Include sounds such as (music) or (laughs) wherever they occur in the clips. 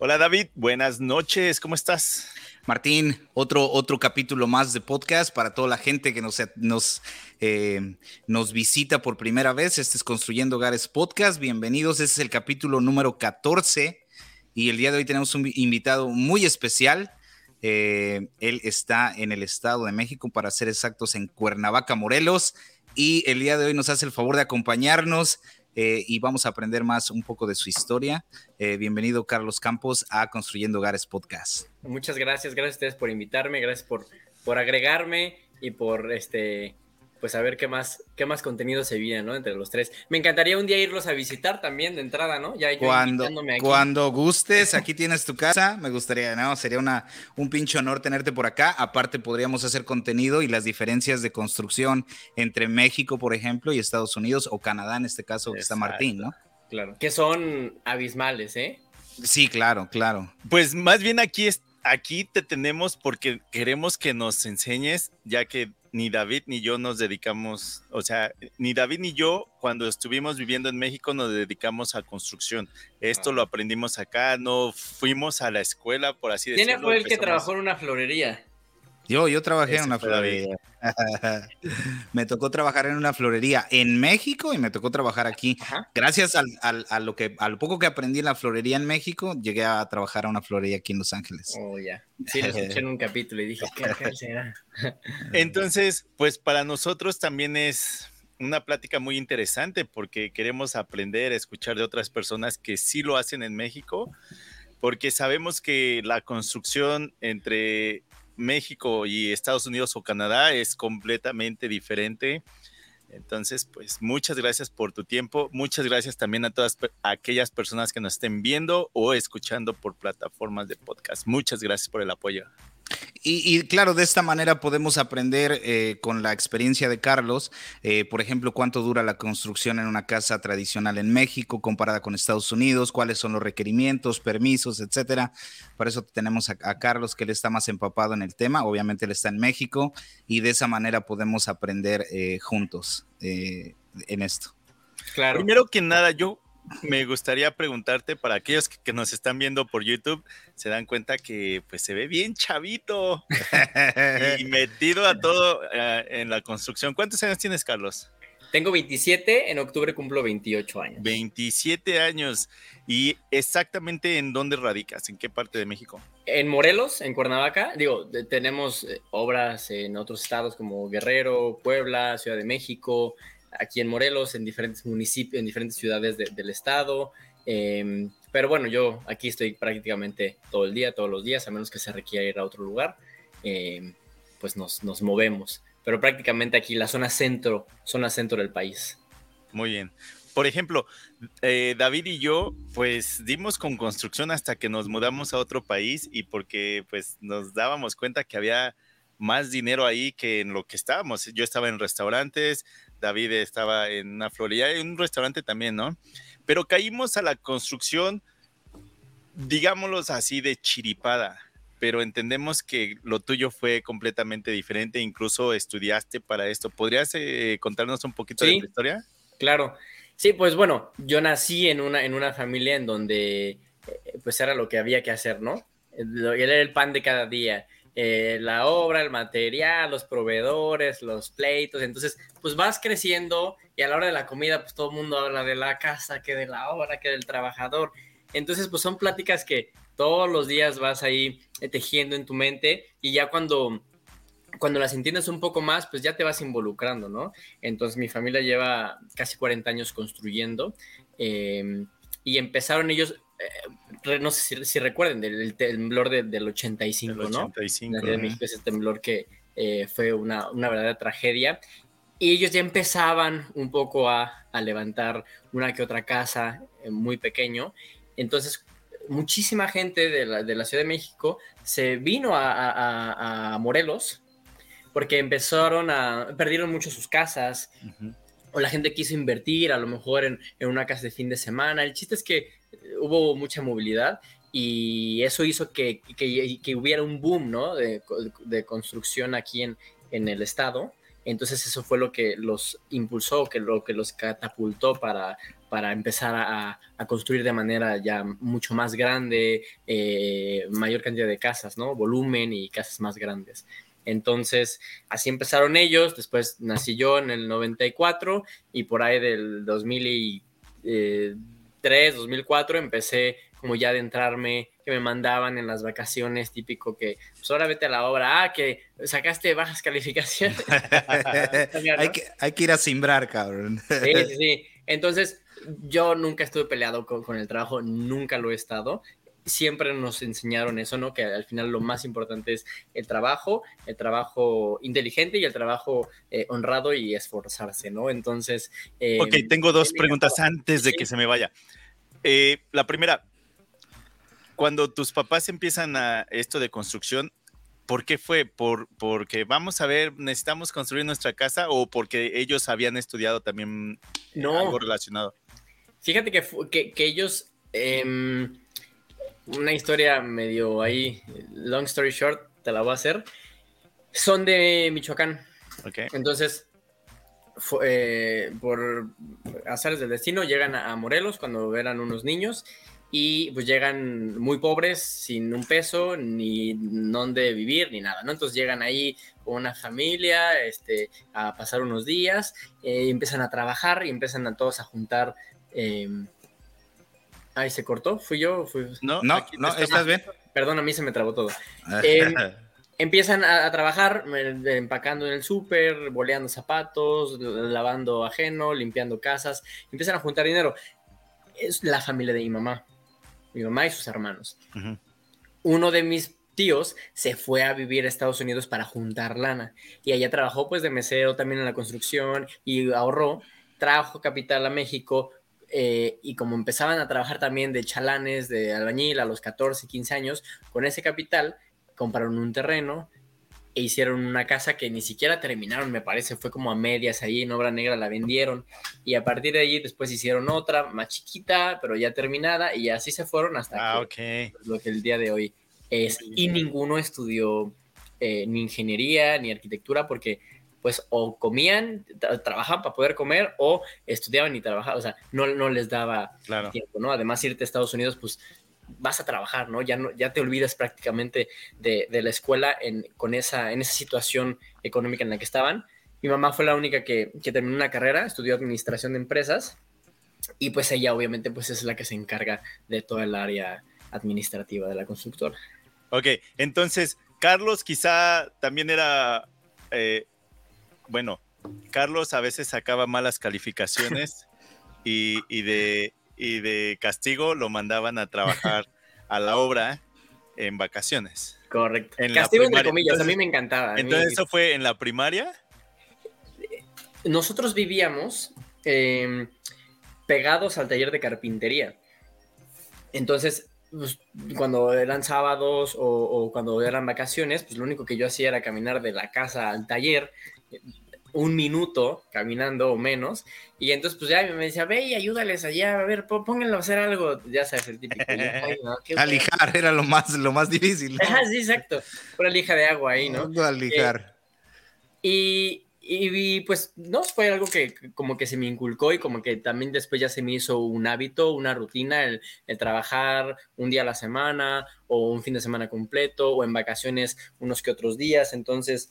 Hola David, buenas noches, ¿cómo estás? Martín, otro, otro capítulo más de podcast para toda la gente que nos, nos, eh, nos visita por primera vez. Este es Construyendo Hogares Podcast. Bienvenidos, este es el capítulo número 14 y el día de hoy tenemos un invitado muy especial. Eh, él está en el Estado de México, para ser exactos, en Cuernavaca, Morelos. Y el día de hoy nos hace el favor de acompañarnos eh, y vamos a aprender más un poco de su historia. Eh, bienvenido, Carlos Campos, a Construyendo Hogares Podcast. Muchas gracias, gracias a ustedes por invitarme, gracias por, por agregarme y por este pues a ver qué más, qué más contenido se viene, ¿no? Entre los tres. Me encantaría un día irlos a visitar también de entrada, ¿no? Ya yo cuando, aquí. cuando gustes, aquí tienes tu casa. Me gustaría, ¿no? Sería una, un pinche honor tenerte por acá. Aparte, podríamos hacer contenido y las diferencias de construcción entre México, por ejemplo, y Estados Unidos, o Canadá, en este caso, que está Martín, ¿no? Claro. Que son abismales, ¿eh? Sí, claro, claro. Pues más bien aquí aquí te tenemos porque queremos que nos enseñes, ya que ni David ni yo nos dedicamos, o sea, ni David ni yo cuando estuvimos viviendo en México nos dedicamos a construcción. Esto lo aprendimos acá, no fuimos a la escuela, por así decirlo. ¿Quién fue el que trabajó en una florería? Yo, yo trabajé en una florería. (laughs) me tocó trabajar en una florería en México y me tocó trabajar aquí. Gracias al, a, lo que, al poco que aprendí en la florería en México, llegué a trabajar a una florería aquí en Los Ángeles. Oh, ya. Sí, lo escuché en un capítulo y dije, ¿qué (laughs) será? (laughs) Entonces, pues para nosotros también es una plática muy interesante porque queremos aprender a escuchar de otras personas que sí lo hacen en México, porque sabemos que la construcción entre México y Estados Unidos o Canadá es completamente diferente. Entonces, pues muchas gracias por tu tiempo. Muchas gracias también a todas aquellas personas que nos estén viendo o escuchando por plataformas de podcast. Muchas gracias por el apoyo. Y, claro, de esta manera podemos aprender eh, con la experiencia de Carlos, eh, por ejemplo, cuánto dura la construcción en una casa tradicional en México comparada con Estados Unidos, cuáles son los requerimientos, permisos, etcétera. Por eso tenemos a, Carlos, que él está más empapado en el tema, obviamente él está en México, y de esa manera podemos aprender eh, juntos en esto. Claro. Primero que nada, yo me gustaría preguntarte para aquellos que, nos están viendo por YouTube, se dan cuenta que pues se ve bien chavito (laughs) y metido a todo eh, en la construcción. ¿Cuántos años tienes, Carlos? Tengo 27, en octubre cumplo 28 años. 27 años. ¿Y exactamente en dónde radicas? ¿En qué parte de México? En Morelos, en Cuernavaca. Digo, tenemos eh, obras en otros estados como Guerrero, Puebla, Ciudad de México, aquí en Morelos, en diferentes municipios, en diferentes ciudades del estado. Em, pero bueno, yo aquí estoy prácticamente todo el día, todos los días, a menos que se requiera ir a otro lugar, em, pues nos, nos movemos. Pero prácticamente aquí la zona centro, zona centro del país. Muy bien. Por ejemplo, eh, David y yo, pues dimos con construcción hasta que nos mudamos a otro país y porque pues nos dábamos cuenta que había más dinero ahí que en lo que estábamos. Yo estaba en restaurantes, David estaba en una florería, en un restaurante también, ¿no? Pero caímos a la construcción, digámoslo así, de chiripada, pero entendemos que lo tuyo fue completamente diferente, incluso estudiaste para esto. ¿Podrías eh, contarnos un poquito de tu historia? Claro. Sí, pues bueno, yo nací en una, en una familia en donde eh, pues era lo que había que hacer, ¿no? Era el pan de cada día. Eh, la obra, el material, los proveedores, los pleitos. Entonces, pues vas creciendo y a la hora de la comida, pues todo el mundo habla de la casa, que de la obra, que del trabajador. Entonces, pues son pláticas que todos los días vas ahí tejiendo en tu mente y ya cuando cuando las entiendes un poco más, pues ya te vas involucrando, ¿no? Entonces mi familia lleva casi 40 años construyendo eh, y empezaron ellos eh, no sé si, recuerden, del, temblor del 85, ¿no? 85. ese temblor que eh, fue una, una, verdadera tragedia. Y ellos ya empezaban un poco a, a levantar una que otra casa eh, muy pequeño. Entonces, muchísima gente de la, de la, Ciudad de México se vino a, a, a, Morelos porque empezaron a, perdieron mucho sus casas. O la gente quiso invertir a lo mejor en, en una casa de fin de semana. El chiste es que hubo mucha movilidad y eso hizo que, que, hubiera un boom ¿no? de, de, construcción aquí en, en el estado. Entonces eso fue lo que los impulsó, que lo que los catapultó para, para empezar a, construir de manera ya mucho más grande, eh, mayor cantidad de casas, ¿no? Volumen y casas más grandes. Entonces, así empezaron ellos, después nací yo en el 94 y por ahí del 2003, 2004 empecé como ya de entrarme, que me mandaban en las vacaciones, típico que, pues ahora vete a la obra, ah, que sacaste bajas calificaciones. (laughs) hay, que, hay, que, ir a simbrar, cabrón. sí, sí, sí. Entonces, yo nunca estuve peleado con, con, el trabajo, nunca lo he estado. Siempre nos enseñaron eso, ¿no? Que al final lo más importante es el trabajo, el trabajo inteligente y el trabajo eh, honrado y esforzarse, ¿no? Entonces... Eh, ok, tengo dos preguntas antes de que se me vaya. Eh, la primera, cuando tus papás empiezan a esto de construcción, ¿por qué fue? ¿Por, ¿Porque vamos a ver, necesitamos construir nuestra casa o porque ellos habían estudiado también algo relacionado? Fíjate que, que, ellos, em, una historia medio ahí, long story short, te la voy a hacer, son de Michoacán. Okay. Entonces, eh, por azares del destino, llegan a Morelos cuando eran unos niños y pues llegan muy pobres, sin un peso, ni dónde vivir, ni nada, ¿no? Entonces llegan ahí con una familia, este, a pasar unos días, eh, y empiezan a trabajar y empiezan a todos a juntar. Eh... Ay, se cortó, fui yo, fui... No, no, no, estás bien. Perdón, a mí se me trabó todo. Em, (laughs) empiezan a, trabajar empacando en el súper, boleando zapatos, lavando ajeno, limpiando casas, empiezan a juntar dinero. Es la familia de mi mamá mi mamá y sus hermanos. Uno de mis tíos se fue a vivir a Estados Unidos para juntar lana y allá trabajó pues de mesero también en la construcción y ahorró, trajo capital a México eh, y como empezaban a trabajar también de chalanes, de albañil a los 14, 15 años, con ese capital compraron un terreno, e hicieron una casa que ni siquiera terminaron, me parece, fue como a medias ahí en obra negra la vendieron y a partir de allí después hicieron otra más chiquita, pero ya terminada y así se fueron hasta ah, lo que el día de hoy es. Y ninguno estudió eh, ni ingeniería ni arquitectura porque pues o comían, trabajaban para poder comer o estudiaban y trabajaban, o sea, no, no les daba tiempo, ¿no? Además irte a Estados Unidos, pues vas a trabajar, ¿no? Ya, no, ya te olvidas prácticamente de, la escuela en, con esa, en esa situación económica en la que estaban. Mi mamá fue la única que, terminó una carrera, estudió administración de empresas y pues ella obviamente pues es la que se encarga de toda el área administrativa de la constructora. Ok, entonces Carlos quizá también era, eh, bueno, Carlos a veces sacaba malas calificaciones (laughs) y, y, de, y de castigo lo mandaban a trabajar a la obra en vacaciones. Correcto. En castigo entre comillas, a mí me encantaba. Entonces, ¿eso fue en la primaria? Nosotros vivíamos em, pegados al taller de carpintería. Entonces, pues, cuando eran sábados o, o, cuando eran vacaciones, pues lo único que yo hacía era caminar de la casa al taller, un minuto caminando o menos. Y entonces, pues ya me decía, ve y ayúdales allá, a ver, pónganlo a hacer algo. Ya sabes, el típico. Alijar (laughs) era lo más, lo más difícil. Ah, sí, exacto. Una lija de agua ahí, ¿no? alijar. Eh, y, pues no, fue algo que como que se me inculcó y como que también después ya se me hizo un hábito, una rutina, el, el, trabajar un día a la semana o un fin de semana completo o en vacaciones unos que otros días. Entonces,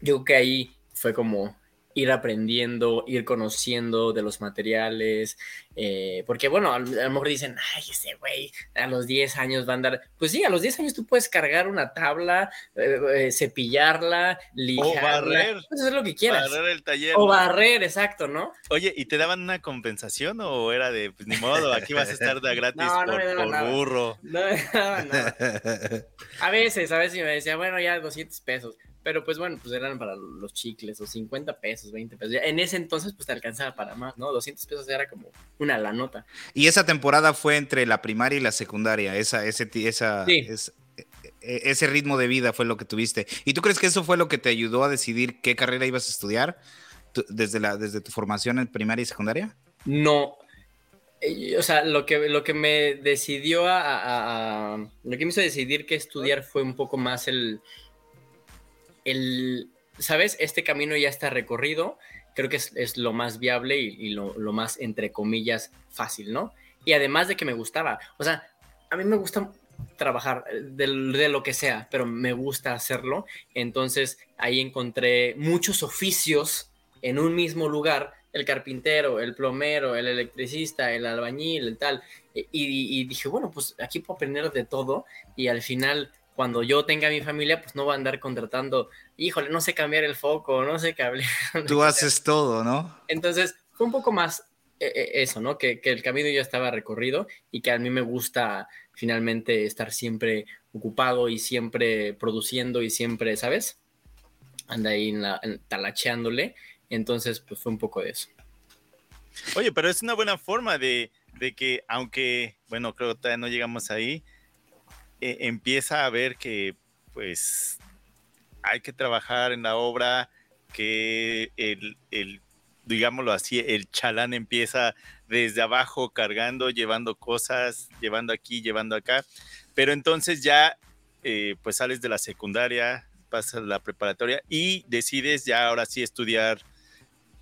yo creo que ahí fue como ir aprendiendo, ir conociendo de los materiales, eh, porque bueno, a, lo mejor dicen, ay, ese güey a los 10 años va a andar, pues sí, a los 10 años tú puedes cargar una tabla, eh, eh, cepillarla, lijarla, o barrer, puedes hacer lo que quieras. Barrer el taller. O barrer, exacto, ¿no? Oye, ¿y te daban una compensación o era de, pues ni modo, aquí vas a estar de (laughs) gratis por, burro? No me daban nada. (laughs) A veces, a veces me decía, bueno, ya 200 pesos. Pero pues bueno, pues eran para los chicles, o 50 pesos, 20 pesos. En ese entonces pues te alcanzaba para más, ¿no? 200 pesos era como una la nota. Y esa temporada fue entre la primaria y la secundaria, esa, ese, esa, e, e, ese ritmo de vida fue lo que tuviste. ¿Y tú crees que eso fue lo que te ayudó a decidir qué carrera ibas a estudiar desde, la, desde tu formación en primaria y secundaria? No, eh, o sea, lo que, lo que me decidió a, Lo que me hizo decidir qué estudiar fue un poco más el el, ¿sabes? Este camino ya está recorrido, creo que es, lo más viable y, lo, más, entre comillas, fácil, ¿no? Y además de que me gustaba, o sea, a mí me gusta trabajar de, de, lo que sea, pero me gusta hacerlo. Entonces ahí encontré muchos oficios en un mismo lugar, el carpintero, el plomero, el electricista, el albañil, el tal. Y, y dije, bueno, pues aquí puedo aprender de todo y al final cuando yo tenga mi familia, pues no voy a andar contratando, híjole, no sé cambiar el foco, no sé cablear. (laughs) Tú haces todo, ¿no? Entonces, fue un poco más eh, eh, eso, ¿no? Que, el camino ya estaba recorrido y que a mí me gusta finalmente estar siempre ocupado y siempre produciendo y siempre, ¿sabes? Anda ahí en la, talacheándole. Entonces, pues fue un poco de eso. Oye, pero es una buena forma de, de que, aunque, bueno, creo que todavía no llegamos ahí, eh, empieza a ver que pues hay que trabajar en la obra, que el, el, digámoslo así, el chalán empieza desde abajo cargando, llevando cosas, llevando aquí, llevando acá, pero entonces ya eh, pues sales de la secundaria, pasas la preparatoria y decides ya ahora sí estudiar.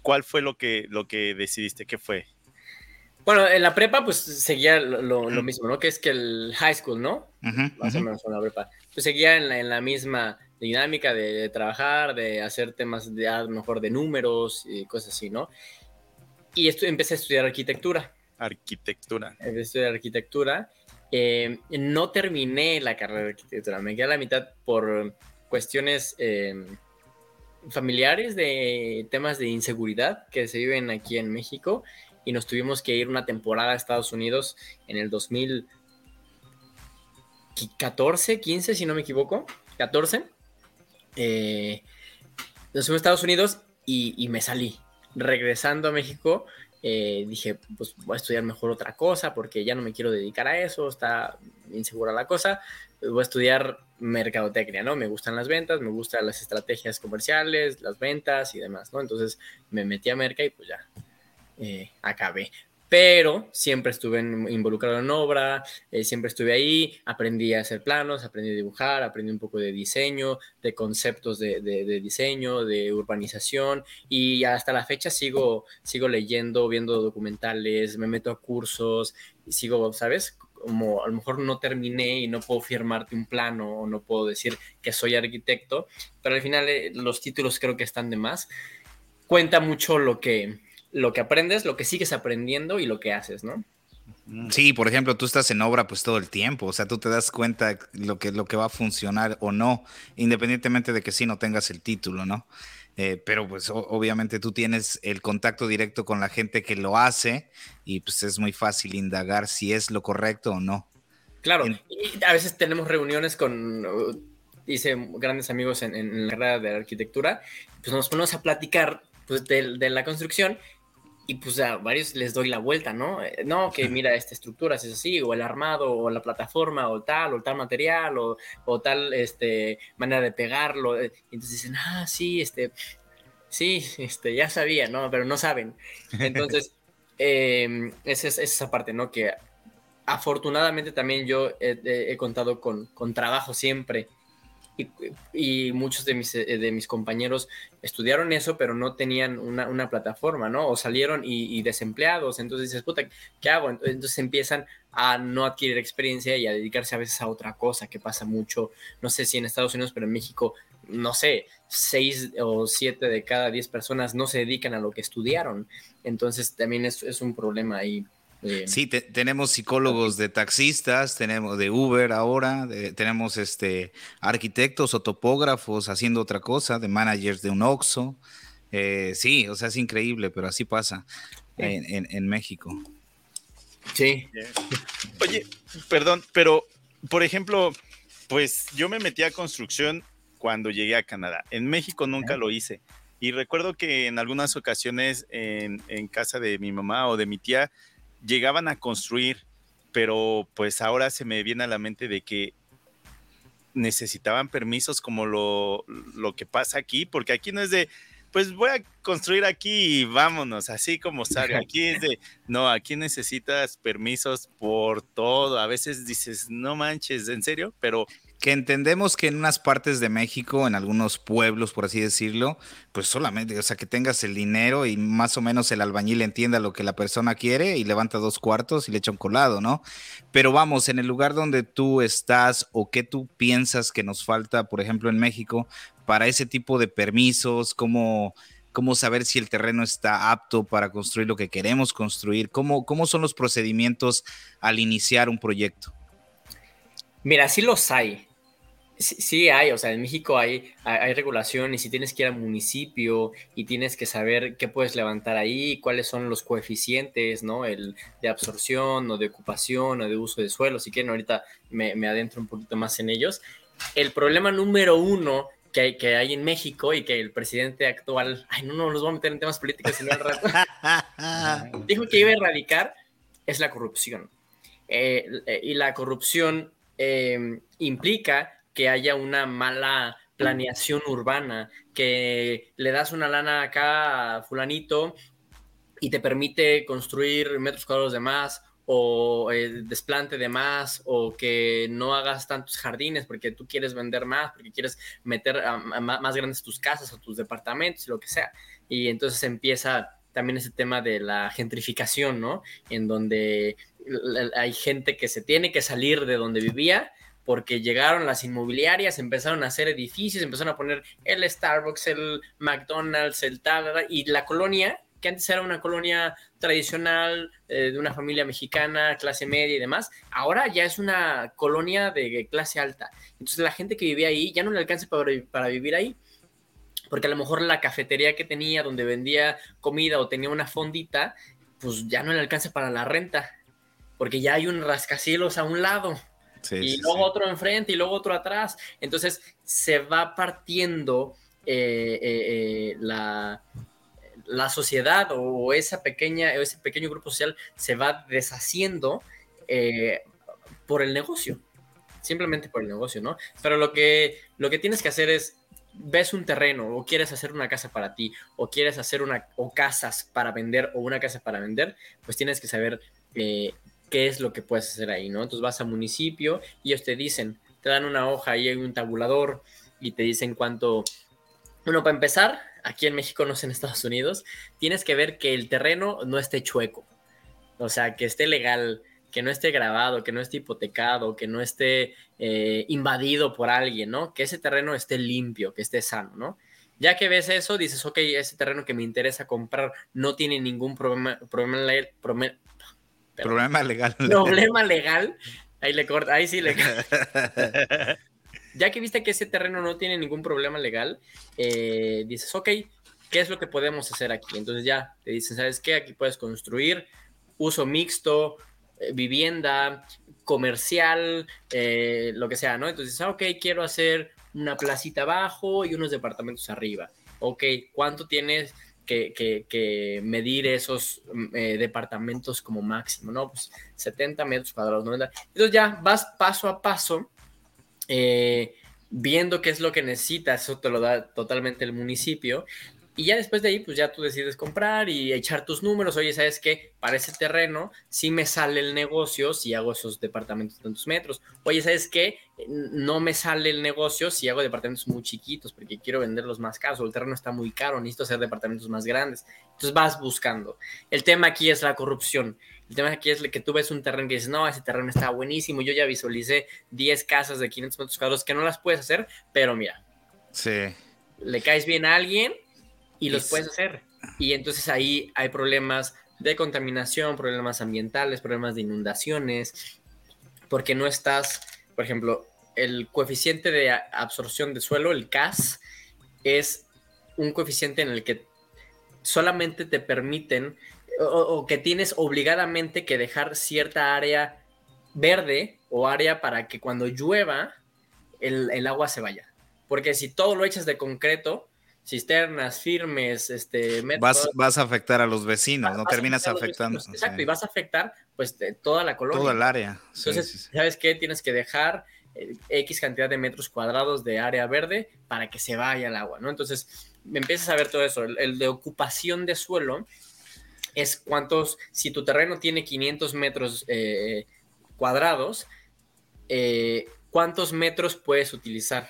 ¿Cuál fue lo que, lo que decidiste? ¿Qué fue? Bueno, en la prepa pues seguía lo, mismo, ¿no? Que es que el high school, ¿no? Más o menos en la prepa. Pues seguía en la, misma dinámica de, trabajar, de hacer temas de a lo mejor de números y cosas así, ¿no? Y empecé a estudiar arquitectura. Arquitectura. Empecé a estudiar arquitectura. Eh, no terminé la carrera de arquitectura, me quedé a la mitad por cuestiones eh, familiares de temas de inseguridad que se viven aquí en México y nos tuvimos que ir una temporada a Estados Unidos en el 2014, 15, si no me equivoco, 14. Eh, nos fuimos a Estados Unidos y, me salí. Regresando a México, eh, dije, pues voy a estudiar mejor otra cosa porque ya no me quiero dedicar a eso, está insegura la cosa. Voy a estudiar mercadotecnia, ¿no? Me gustan las ventas, me gustan las estrategias comerciales, las ventas y demás, ¿no? Entonces me metí a Merca y pues ya, eh, acabé. Pero siempre estuve involucrado en obra, eh, siempre estuve ahí, aprendí a hacer planos, aprendí a dibujar, aprendí un poco de diseño, de conceptos de, diseño, de urbanización y hasta la fecha sigo, sigo leyendo, viendo documentales, me meto a cursos y sigo, ¿sabes? Como a lo mejor no terminé y no puedo firmarte un plano o no puedo decir que soy arquitecto, pero al final eh, los títulos creo que están de más. Cuenta mucho lo que, lo que aprendes, lo que sigues aprendiendo y lo que haces, ¿no? Sí, por ejemplo, tú estás en obra pues todo el tiempo, o sea, tú te das cuenta lo que, lo que va a funcionar o no, independientemente de que sí no tengas el título, ¿no? Eh, pero pues obviamente tú tienes el contacto directo con la gente que lo hace y pues es muy fácil indagar si es lo correcto o no. Claro, y a veces tenemos reuniones con, hice grandes amigos en, la carrera de arquitectura, pues nos ponemos a platicar pues, de la construcción y pues a varios les doy la vuelta, ¿no? Eh, no, que mira, esta estructura es así, o el armado, o la plataforma, o tal, o tal material, o, tal este, manera de pegarlo. Eh, y entonces dicen, ah, sí, este, sí, este, ya sabía, ¿no? Pero no saben. Entonces, (laughs) esa es esa parte, ¿no? Que afortunadamente también yo he, contado con, con trabajo siempre y, muchos de mis, eh, de mis compañeros estudiaron eso, pero no tenían una, plataforma, ¿no? O salieron y, desempleados, entonces dices, puta, ¿qué hago? Entonces empiezan a no adquirir experiencia y a dedicarse a veces a otra cosa, que pasa mucho, no sé si en Estados Unidos, pero en México, no sé, seis o siete de cada diez personas no se dedican a lo que estudiaron, entonces también es, es un problema ahí sí, tenemos psicólogos de taxistas, tenemos de Uber ahora, tenemos este arquitectos o topógrafos haciendo otra cosa, de managers de un Oxxo. Eh, sí, o sea, es increíble, pero así pasa en, México. Sí. Oye, perdón, pero por ejemplo, pues yo me metí a construcción cuando llegué a Canadá. En México nunca lo hice. Y recuerdo que en algunas ocasiones en, en, casa de mi mamá o de mi tía llegaban a construir, pero pues ahora se me viene a la mente de que necesitaban permisos como lo, lo que pasa aquí, porque aquí no es de pues voy a construir aquí y vámonos, así como sale. Aquí es de, no, aquí necesitas permisos por todo. A veces dices, no manches, ¿en serio? Pero que entendemos que en unas partes de México, en algunos pueblos, por así decirlo, pues solamente, o sea, que tengas el dinero y más o menos el albañil entienda lo que la persona quiere y levanta dos cuartos y le echa un colado, ¿no? Pero vamos, en el lugar donde tú estás o qué tú piensas que nos falta, por ejemplo, en México, para ese tipo de permisos, cómo, cómo saber si el terreno está apto para construir lo que queremos construir, cómo, cómo son los procedimientos al iniciar un proyecto. Mira, sí los hay. Sí, hay, o sea, en México hay, hay, regulación y si tienes que ir al municipio y tienes que saber qué puedes levantar ahí, cuáles son los coeficientes, ¿no? El de absorción o de ocupación o de uso de suelo. Si quieren, ahorita me, me adentro un poquito más en ellos. El problema número uno que hay, que hay en México y que el presidente actual, ay, no, no los voy a meter en temas políticos, sino al rato, (laughs) dijo que iba a erradicar es la corrupción. Eh, eh, y la corrupción eh, implica que haya una mala planeación urbana, que le das una lana acá a fulanito y te permite construir metros cuadrados de más o el desplante de más o que no hagas tantos jardines porque tú quieres vender más, porque quieres meter más grandes tus casas o tus departamentos lo que sea. Y entonces empieza también ese tema de la gentrificación, ¿no? En donde hay gente que se tiene que salir de donde vivía porque llegaron las inmobiliarias, empezaron a hacer edificios, empezaron a poner el Starbucks, el McDonald's, el tal, y la colonia, que antes era una colonia tradicional eh, de una familia mexicana, clase media y demás, ahora ya es una colonia de clase alta. Entonces la gente que vivía ahí ya no le alcanza para, para vivir ahí porque a lo mejor la cafetería que tenía donde vendía comida o tenía una fondita, pues ya no le alcanza para la renta, porque ya hay un rascacielos a un lado y luego otro enfrente y luego otro atrás. Entonces se va partiendo eh, eh, eh, la, la, sociedad o esa pequeña, ese pequeño grupo social se va deshaciendo por el negocio. Simplemente por el negocio, ¿no? Pero lo que, lo que tienes que hacer es ves un terreno o quieres hacer una casa para ti o quieres hacer una o casas para vender o una casa para vender, pues tienes que saber qué es lo que puedes hacer ahí, ¿no? Entonces vas al municipio y ellos te dicen, te dan una hoja y hay un tabulador y te dicen cuánto... Bueno, para empezar, aquí en México, no sé en Estados Unidos, tienes que ver que el terreno no esté chueco, o sea, que esté legal, que no esté grabado, que no esté hipotecado, que no esté eh, invadido por alguien, ¿no? Que ese terreno esté limpio, que esté sano, ¿no? Ya que ves eso, dices, ok, ese terreno que me interesa comprar no tiene ningún problema, problema, problema Problema legal. (laughs) Problema legal. Ahí le corta, ahí sí le (laughs) Ya que viste que ese terreno no tiene ningún problema legal, eh, dices, ok, ¿qué es lo que podemos hacer aquí? Entonces ya te dicen, ¿sabes qué? Aquí puedes construir uso mixto, eh, vivienda, comercial, eh, lo que sea, ¿no? Entonces, ah, ok, quiero hacer una placita abajo y unos departamentos arriba. Ok, ¿cuánto tienes? Que, medir esos mm, eh, departamentos como máximo, ¿no? Pues 70 metros cuadrados, 90. Entonces ya vas paso a paso eh, viendo qué es lo que necesitas, eso te lo da totalmente el municipio, y ya después de ahí, pues ya tú decides comprar y echar tus números. Oye, ¿sabes qué? Para ese terreno sí me sale el negocio si hago esos departamentos de tantos metros. Oye, ¿sabes qué? No me sale el negocio si hago departamentos muy chiquitos porque quiero venderlos más caros o el terreno está muy caro, necesito hacer departamentos más grandes. Entonces vas buscando. El tema aquí es la corrupción. El tema aquí es que tú ves un terreno y dices, no, ese terreno está buenísimo. Yo ya visualicé 10 casas de 500 metros cuadrados que no las puedes hacer, pero mira. Sí. Le caes bien a alguien y los puedes hacer. Y entonces ahí hay problemas de contaminación, problemas ambientales, problemas de inundaciones, porque no estás, por ejemplo, el coeficiente de absorción de suelo, el CAS, es un coeficiente en el que solamente te permiten o, que tienes obligadamente que dejar cierta área verde o área para que cuando llueva el, el agua se vaya. Porque si todo lo echas de concreto, cisternas firmes, este, vas, vas a afectar a los vecinos, no terminas afectando. exacto, y vas a afectar pues toda la colonia. Toda el área. Entonces, ¿sabes qué? Tienes que dejar eh, X cantidad de metros cuadrados de área verde para que se vaya el agua, ¿no? Entonces, empiezas a ver todo eso. El, de ocupación de suelo es cuántos, si tu terreno tiene 500 metros eh, cuadrados, eh, ¿cuántos metros puedes utilizar?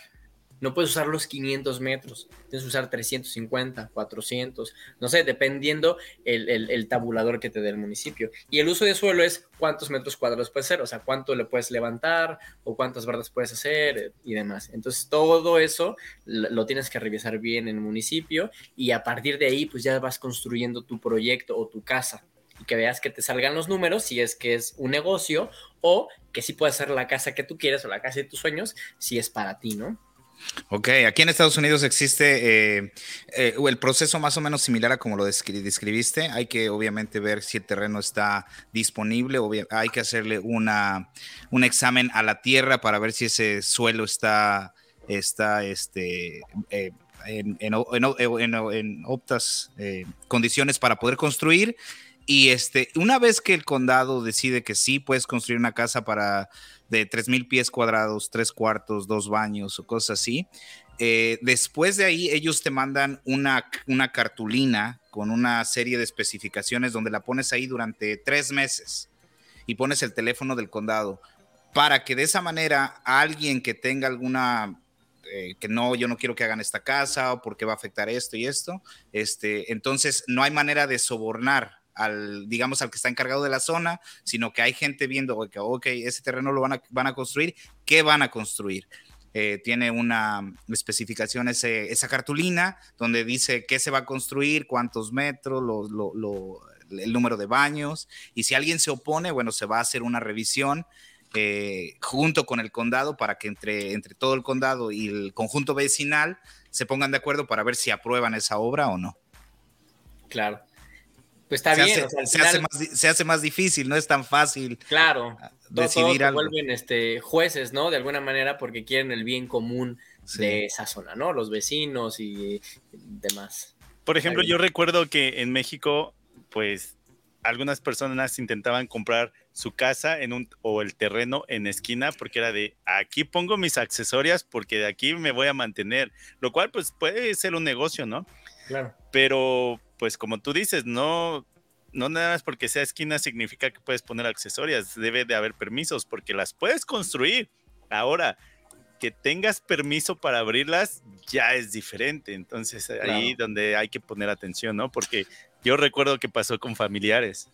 No puedes usar los 500 metros, tienes que usar 350, 400, no sé, dependiendo el, tabulador que te dé el municipio. Y el uso de suelo es cuántos metros cuadrados puedes hacer, o sea, cuánto le puedes levantar o cuántas bardas puedes hacer y demás. Entonces, todo eso lo tienes que revisar bien en el municipio y a partir de ahí, pues ya vas construyendo tu proyecto o tu casa y que veas que te salgan los números si es que es un negocio o que sí puede ser la casa que tú quieres o la casa de tus sueños si es para ti, ¿no? Ok, aquí en Estados Unidos existe eh, eh, el proceso más o menos similar a como lo describiste. Hay que obviamente ver si el terreno está disponible, hay que hacerle una, un examen a la tierra para ver si ese suelo está, está este, eh, en, en, en, optas condiciones para poder construir. Y este, una vez que el condado decide que sí puedes construir una casa para de 3.000 pies cuadrados, tres cuartos, dos baños o cosas así. Eh, después de ahí, ellos te mandan una, una cartulina con una serie de especificaciones donde la pones ahí durante tres meses y pones el teléfono del condado para que de esa manera alguien que tenga alguna eh, que no, yo no quiero que hagan esta casa o porque va a afectar esto y esto, este, entonces no hay manera de sobornar al, digamos, al que está encargado de la zona, sino que hay gente viendo que, ok, ese terreno lo van a, construir, ¿qué van a construir? Eh, tiene una especificación esa cartulina donde dice qué se va a construir, cuántos metros, el número de baños, y si alguien se opone, bueno, se va a hacer una revisión eh, junto con el condado para que entre todo el condado y el conjunto vecinal se pongan de acuerdo para ver si aprueban esa obra o no. Claro. Pues está bien. se, hace más, difícil, no es tan fácil. Claro. Decidir todos vuelven este, jueces, ¿no? De alguna manera porque quieren el bien común de esa zona, ¿no? Los vecinos y demás. Por ejemplo, yo recuerdo que en México, pues algunas personas intentaban comprar su casa en un o el terreno en esquina porque era de aquí pongo mis accesorias porque de aquí me voy a mantener, lo cual pues puede ser un negocio, ¿no? Claro. Pero pues como tú dices, no, no nada más porque sea esquina significa que puedes poner accesorias, debe de haber permisos porque las puedes construir. Ahora, que tengas permiso para abrirlas ya es diferente, entonces ahí donde hay que poner atención, ¿no? Porque yo recuerdo que pasó con familiares.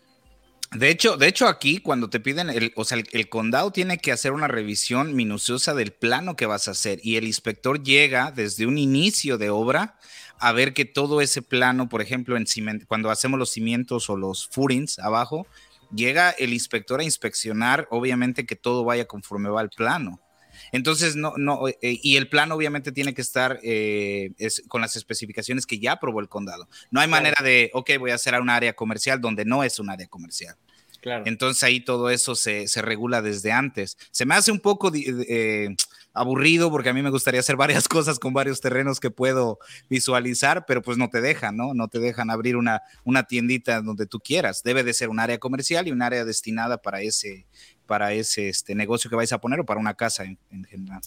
De hecho, de hecho aquí cuando te piden, el, o sea, el, condado tiene que hacer una revisión minuciosa del plano que vas a hacer y el inspector llega desde un inicio de obra a ver que todo ese plano, por ejemplo, en cuando hacemos los cimientos o los footings abajo, llega el inspector a inspeccionar, obviamente que todo vaya conforme va el plano. Entonces, no, no, eh, y el plano obviamente tiene que estar eh, con las especificaciones que ya aprobó el condado. No hay manera de, ok, voy a hacer un área comercial donde no es un área comercial. Claro. Entonces ahí todo eso se, regula desde antes. Se me hace un poco eh, aburrido porque a mí me gustaría hacer varias (laughs) cosas con varios terrenos que puedo visualizar, pero pues no te dejan, ¿no? No te dejan abrir una, una tiendita donde tú quieras. Debe de ser un área comercial y un área destinada para ese, para ese este, negocio que vais a poner o para una casa en, en general.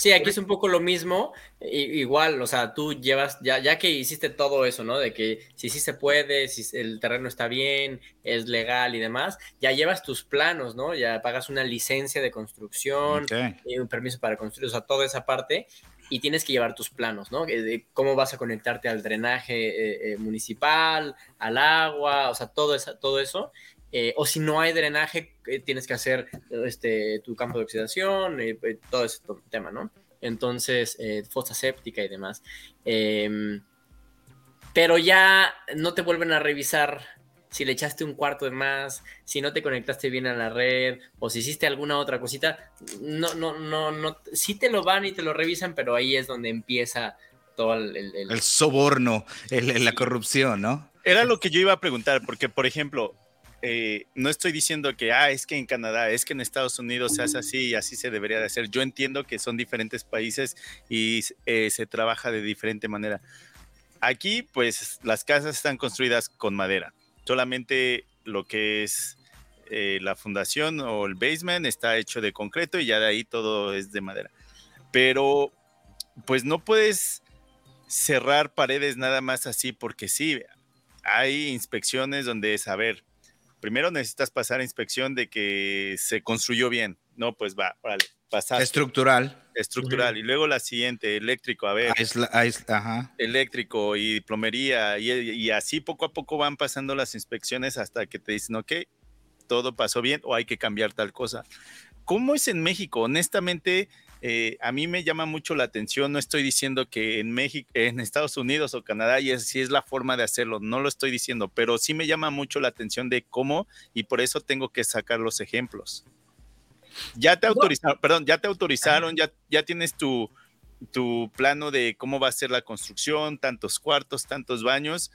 Sí, aquí es un poco lo mismo, igual, o sea, tú llevas, ya, ya que hiciste todo eso, ¿no? De que si sí se puede, si el terreno está bien, es legal y demás, ya llevas tus planos, ¿no? Ya pagas una licencia de construcción, y un permiso para construir, o sea, toda esa parte, y tienes que llevar tus planos, ¿no? De cómo vas a conectarte al drenaje eh, eh, municipal, al agua, o sea, todo, esa, todo eso. Eh, o si no hay drenaje, eh, tienes que hacer este, tu campo de oxidación, eh, todo ese tema, ¿no? Entonces, fosa séptica y demás. Em, pero ya no te vuelven a revisar si le echaste un cuarto de más, si no te conectaste bien a la red o si hiciste alguna otra cosita. No, no, no, no. Sí te lo van y te lo revisan, pero ahí es donde empieza todo el... El, soborno, la corrupción, ¿no? Era lo que yo iba a preguntar, porque, por ejemplo, eh, no estoy diciendo que, ah, es que en Canadá, es que en Estados Unidos se hace así y así se debería de hacer. Yo entiendo que son diferentes países y eh, se trabaja de diferente manera. Aquí, pues, las casas están construidas con madera. Solamente lo que es eh, la fundación o el basement está hecho de concreto y ya de ahí todo es de madera. Pero, pues, no puedes cerrar paredes nada más así, porque sí, hay inspecciones donde es, a ver, primero necesitas pasar a inspección de que se construyó bien, no, pues va, vale, pasar. Estructural. Estructural. Y luego la siguiente, eléctrico, a ver. ajá. Eléctrico y plomería. Y, y, así poco a poco van pasando las inspecciones hasta que te dicen, ok, todo pasó bien o hay que cambiar tal cosa. ¿Cómo es en México? Honestamente, eh, a mí me llama mucho la atención. No estoy diciendo que en México, en Estados Unidos o Canadá, y así es la forma de hacerlo. No lo estoy diciendo, pero sí me llama mucho la atención de cómo y por eso tengo que sacar los ejemplos. Ya te autorizaron, perdón, ya te autorizaron, ya, ya tienes tu, tu plano de cómo va a ser la construcción, tantos cuartos, tantos baños.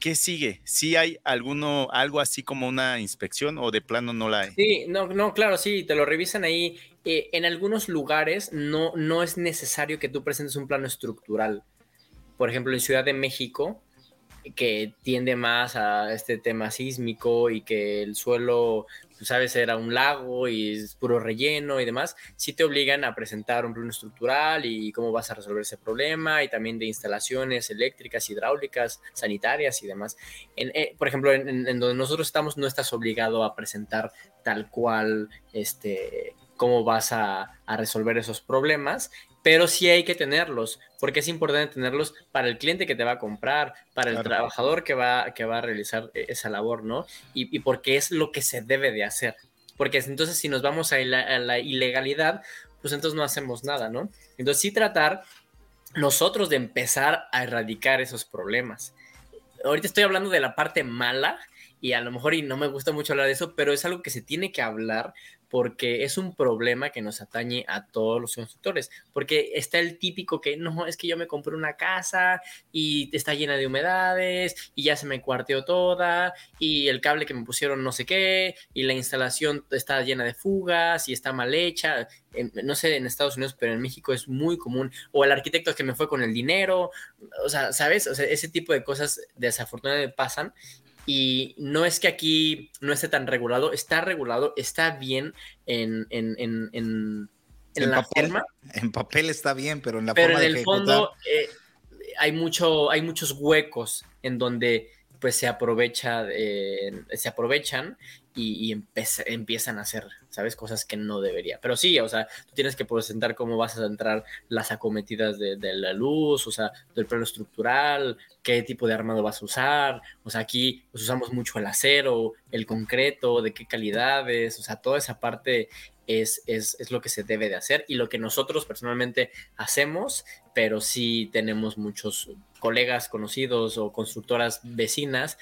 ¿Qué sigue? ¿Sí hay alguno, algo así como una inspección o de plano no la hay? Sí, no, no, claro, sí, te lo revisan ahí. Eh, en algunos lugares no, no es necesario que tú presentes un plano estructural. Por ejemplo, en Ciudad de México, que tiende más a este tema sísmico y que el suelo sabes, era un lago y es puro relleno y demás, sí te obligan a presentar un plano estructural y cómo vas a resolver ese problema y también de instalaciones eléctricas, hidráulicas, sanitarias y demás. Eh, por ejemplo, en, donde nosotros estamos no estás obligado a presentar tal cual este cómo vas a, a resolver esos problemas, pero sí hay que tenerlos, porque es importante tenerlos para el cliente que te va a comprar, para el trabajador que va, que va a realizar e, esa labor, ¿no? Y, porque es lo que se debe de hacer. Porque entonces si nos vamos a la, ilegalidad, pues entonces no hacemos nada, ¿no? Entonces sí tratar nosotros de empezar a erradicar esos problemas. Ahorita estoy hablando de la parte mala y a lo mejor y no me gusta mucho hablar de eso, pero es algo que se tiene que hablar porque es un problema que nos atañe a todos los constructores, porque está el típico que no, es que yo me compré una casa y está llena de humedades y ya se me cuarteó toda y el cable que me pusieron no sé qué y la instalación está llena de fugas y está mal hecha, no sé en Estados Unidos, pero en México es muy común, o el arquitecto que me fue con el dinero, o sea, ¿sabes? O sea, ese tipo de cosas desafortunadamente pasan y no es que aquí no esté tan regulado, está regulado, está bien en, en, en, en, la forma. En papel está bien, pero en la pero forma en el fondo eh, hay, mucho, hay muchos huecos en donde pues se aprovecha, se aprovechan y, empiezan a hacer, ¿sabes? Cosas que no debería. Pero sí, o sea, tú tienes que presentar cómo vas a entrar las acometidas de, la luz, o sea, del plano estructural, qué tipo de armado vas a usar. O sea, aquí pues, usamos mucho el acero, el concreto, de qué calidades, o sea, toda esa parte es, es, es, lo que se debe de hacer y lo que nosotros personalmente hacemos, pero sí tenemos muchos colegas conocidos o constructoras vecinas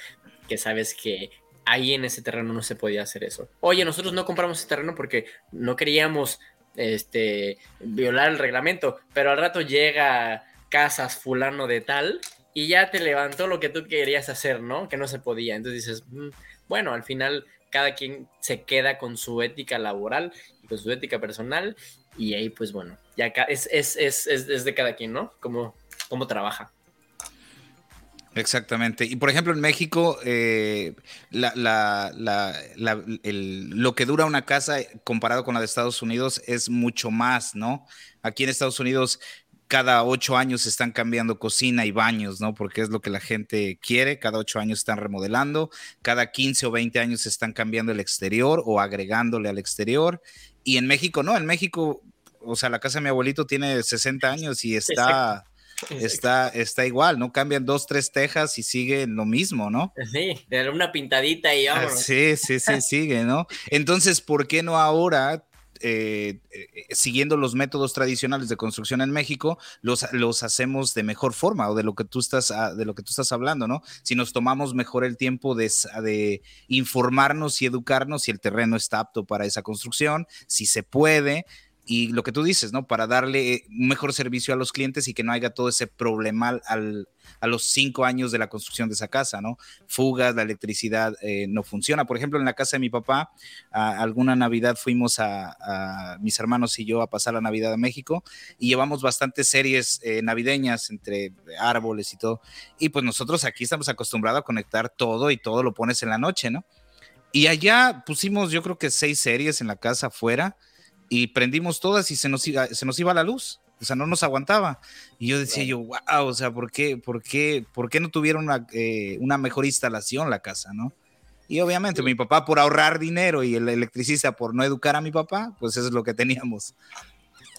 que sabes que ahí en ese terreno no se podía hacer eso. Oye, nosotros no compramos ese terreno porque no queríamos este, violar el reglamento, pero al rato llega casas fulano de tal y ya te levantó lo que tú querías hacer, ¿no? Que no se podía. Entonces dices, mm, bueno, al final cada quien se queda con su ética laboral y con su ética personal y ahí pues bueno, ya es, es, es, es de cada quien, ¿no? Como cómo trabaja. Exactamente. Y por ejemplo, en México, eh, lo que dura una casa comparado con la de Estados Unidos es mucho más, ¿no? Aquí en Estados Unidos, cada ocho años están cambiando cocina y baños, ¿no? Porque es lo que la gente quiere. Cada ocho años están remodelando. Cada 15 o 20 años están cambiando el exterior o agregándole al exterior. Y en México, no. En México, o sea, la casa de mi abuelito tiene 60 años y está está, está igual, ¿no? Cambian dos, tres tejas y sigue lo mismo, ¿no? (laughs) Sí, una pintadita y ah, sí, sí, sí, (laughs) sigue, ¿no? Entonces, ¿por qué no ahora eh, eh, siguiendo los métodos tradicionales de construcción en México, los, los hacemos de mejor forma o de lo que tú estás, ah, de lo que tú estás hablando, ¿no? Si nos tomamos mejor el tiempo de, de informarnos y educarnos si el terreno está apto para esa construcción, si se puede, y lo que tú dices, ¿no? Para darle un mejor servicio a los clientes y que no haya todo ese problema al, a los cinco años de la construcción de esa casa, ¿no? Fugas, la electricidad eh, no funciona. Por ejemplo, en la casa de mi papá, alguna Navidad fuimos a, mis hermanos y yo a pasar la Navidad a México y llevamos bastantes series eh, navideñas entre árboles y todo. Y pues nosotros aquí estamos acostumbrados a conectar todo y todo lo pones en la noche, ¿no? Y allá pusimos yo creo que seis series en la casa afuera y prendimos todas y se nos iba, se nos iba la luz. o sea, no nos aguantaba. Y yo decía yo, wow, o sea, ¿por qué, por qué, por qué no tuvieron una, eh, una mejor instalación la casa, no? Y obviamente mi papá por ahorrar dinero y el electricista por no educar a mi papá, pues eso es lo que teníamos.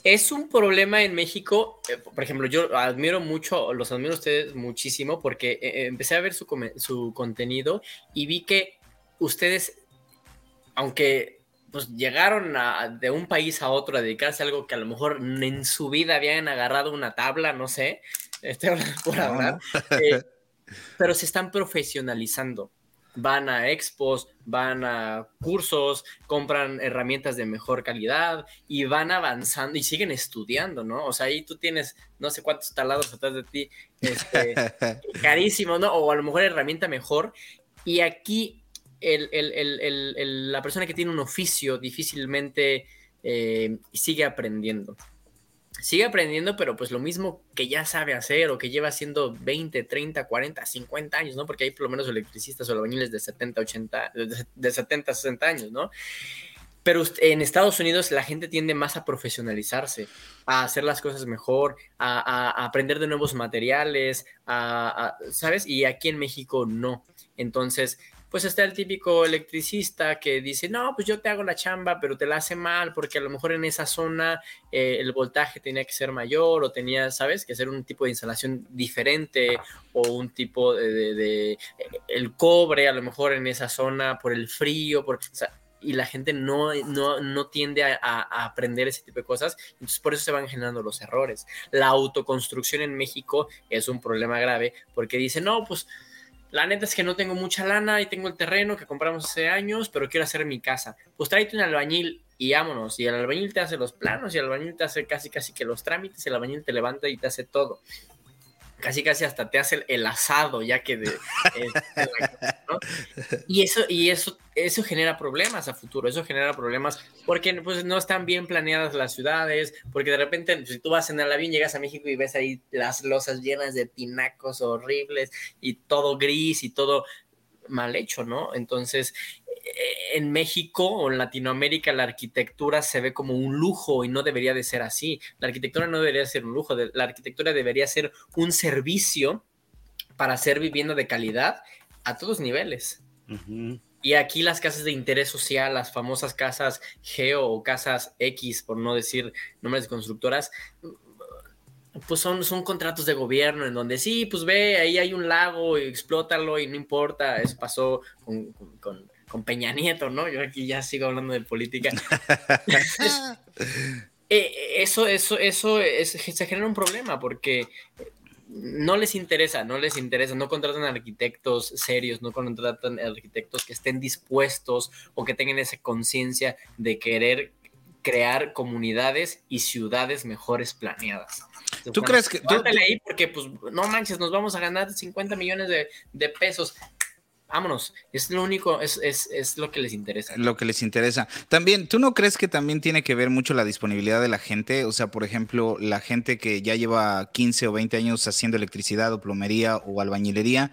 Es un problema en México, eh, por ejemplo, yo admiro mucho, los admiro a ustedes muchísimo porque eh, empecé a ver su, su contenido y vi que ustedes, aunque pues llegaron de un país a otro a dedicarse a algo que a lo mejor en su vida habían agarrado una tabla, no sé, (laughs) hablando (laughs) por hablar, eh, pero se están profesionalizando. Van a expos, van a cursos, compran herramientas de mejor calidad y van avanzando y siguen estudiando, ¿no? O sea, ahí tú tienes no sé cuántos talados atrás de ti, este, (laughs) carísimos, ¿no? O a lo mejor herramienta mejor. Y aquí la persona que tiene un oficio difícilmente eh, sigue aprendiendo. Sigue aprendiendo, pero pues lo mismo que ya sabe hacer o que lleva haciendo 20, 30, 40, 50 años, ¿no? Porque hay por lo menos electricistas o albañiles de 70, 80, de 70, 60 años, ¿no? Pero en Estados Unidos la gente tiende más a profesionalizarse, a hacer las cosas mejor, a, aprender de nuevos materiales, ¿sabes? Y aquí en México no. Entonces, pues está el típico electricista que dice, no, pues yo te hago la chamba, pero te la hace mal porque a lo mejor en esa zona eh, el voltaje tenía que ser mayor o tenía, ¿sabes? Que hacer un tipo de instalación diferente o un tipo de, eh, el cobre a lo mejor en esa zona por el frío, por, y la gente no, no, tiende a, a, aprender ese tipo de cosas, entonces por eso se van generando los errores. La autoconstrucción en México es un problema grave porque dice, no, pues la neta es que no tengo mucha lana y tengo el terreno que compramos hace años, pero quiero hacer mi casa. Pues tráete un albañil y vámonos. Y el albañil te hace los planos y el albañil te hace casi casi que los trámites y el albañil te levanta y te hace todo casi casi hasta te hace el, asado, ya que de, (laughs) eh, y eso y eso eso genera problemas a futuro, eso genera problemas porque pues no están bien planeadas las ciudades, porque de repente si tú vas en el avión llegas a México y ves ahí las losas llenas de pinacos horribles y todo gris y todo mal hecho, ¿no? Entonces, eh, en México o en Latinoamérica la arquitectura se ve como un lujo y no debería de ser así. La arquitectura no debería ser un lujo, la arquitectura debería ser un servicio para hacer vivienda de calidad a todos niveles. Y aquí las casas de interés social, las famosas casas Geo o casas X, por no decir nombres de constructoras, pues son, son contratos de gobierno en donde sí, pues ve, ahí hay un lago, y explótalo y no importa, eso pasó con, con, Peña Nieto, ¿no? Yo aquí ya sigo hablando de política. (laughs) Eh, eso, eso, eso se genera un problema porque no les interesa, no les interesa, no contratan arquitectos serios, no contratan arquitectos que estén dispuestos o que tengan esa conciencia de querer crear comunidades y ciudades mejores planeadas. ¿Tú crees que.? Tú, ahí porque, pues, no manches, nos vamos a ganar 50 millones de, pesos vámonos. Es lo único, es, es, es, lo que les interesa. Lo que les interesa. También, ¿tú no crees que también tiene que ver mucho la disponibilidad de la gente? O sea, por ejemplo, la gente que ya lleva 15 o 20 años haciendo electricidad o plomería o albañilería,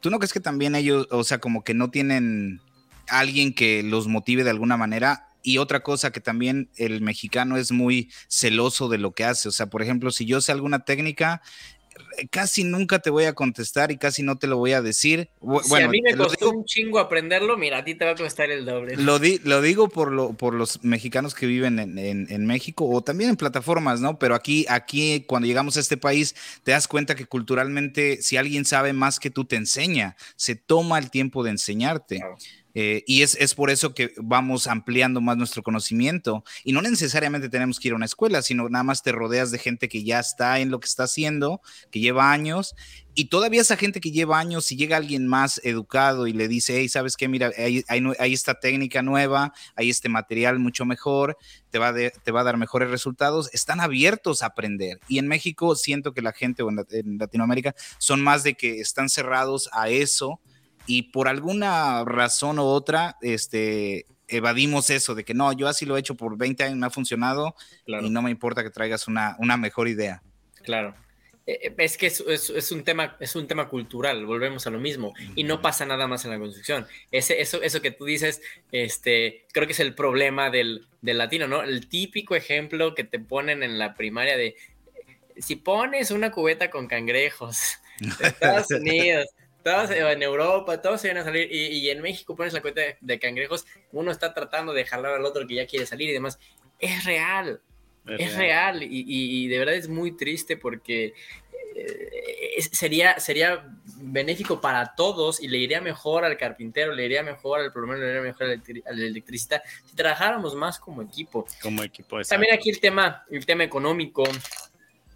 ¿tú no crees que también ellos, o sea, como que no tienen alguien que los motive de alguna manera? Y otra cosa que también el mexicano es muy celoso de lo que hace. O sea, por ejemplo, si yo sé alguna técnica, eh, casi nunca te voy a contestar y casi no te lo voy a decir. Bueno, si a mí me costó un chingo aprenderlo, mira, a ti te va a costar el doble. Lo, lo digo por, lo, por los mexicanos que viven en, en, México o también en plataformas, ¿no? Pero aquí, aquí, cuando llegamos a este país, te das cuenta que culturalmente, si alguien sabe más que tú, te enseña, se toma el tiempo de enseñarte. Eh, y es, es, por eso que vamos ampliando más nuestro conocimiento. Y no necesariamente tenemos que ir a una escuela, sino nada más te rodeas de gente que ya está en lo que está haciendo, que lleva años. Y todavía esa gente que lleva años, si llega alguien más educado y le dice, hey, ¿sabes qué? Mira, hay, hay, esta técnica nueva, hay este material mucho mejor, te va, te va a dar mejores resultados, están abiertos a aprender. Y en México siento que la gente, o en Latinoamérica, son más de que están cerrados a eso y por alguna razón u otra, este, evadimos eso de que no, yo así lo he hecho por 20 años, me ha funcionado y no me importa que traigas una, una mejor idea. Claro. Eh, eh, es que es, es, un tema, es un tema cultural, volvemos a lo mismo, y no pasa nada más en la construcción. Ese, eso, eso que tú dices, este, creo que es el problema del, del latino, ¿no? El típico ejemplo que te ponen en la primaria de si pones una cubeta con cangrejos de (laughs) Estados Unidos, todos en Europa, todos se van a salir, y, en México pones la cubeta de, cangrejos, uno está tratando de jalar al otro que ya quiere salir y demás. Es real, es, real, y, de verdad es muy triste porque eh, sería, sería benéfico para todos y le iría mejor al carpintero, le iría mejor al plomero, le iría mejor al, electricista si trabajáramos más como equipo. Como equipo, También aquí el tema, el tema económico.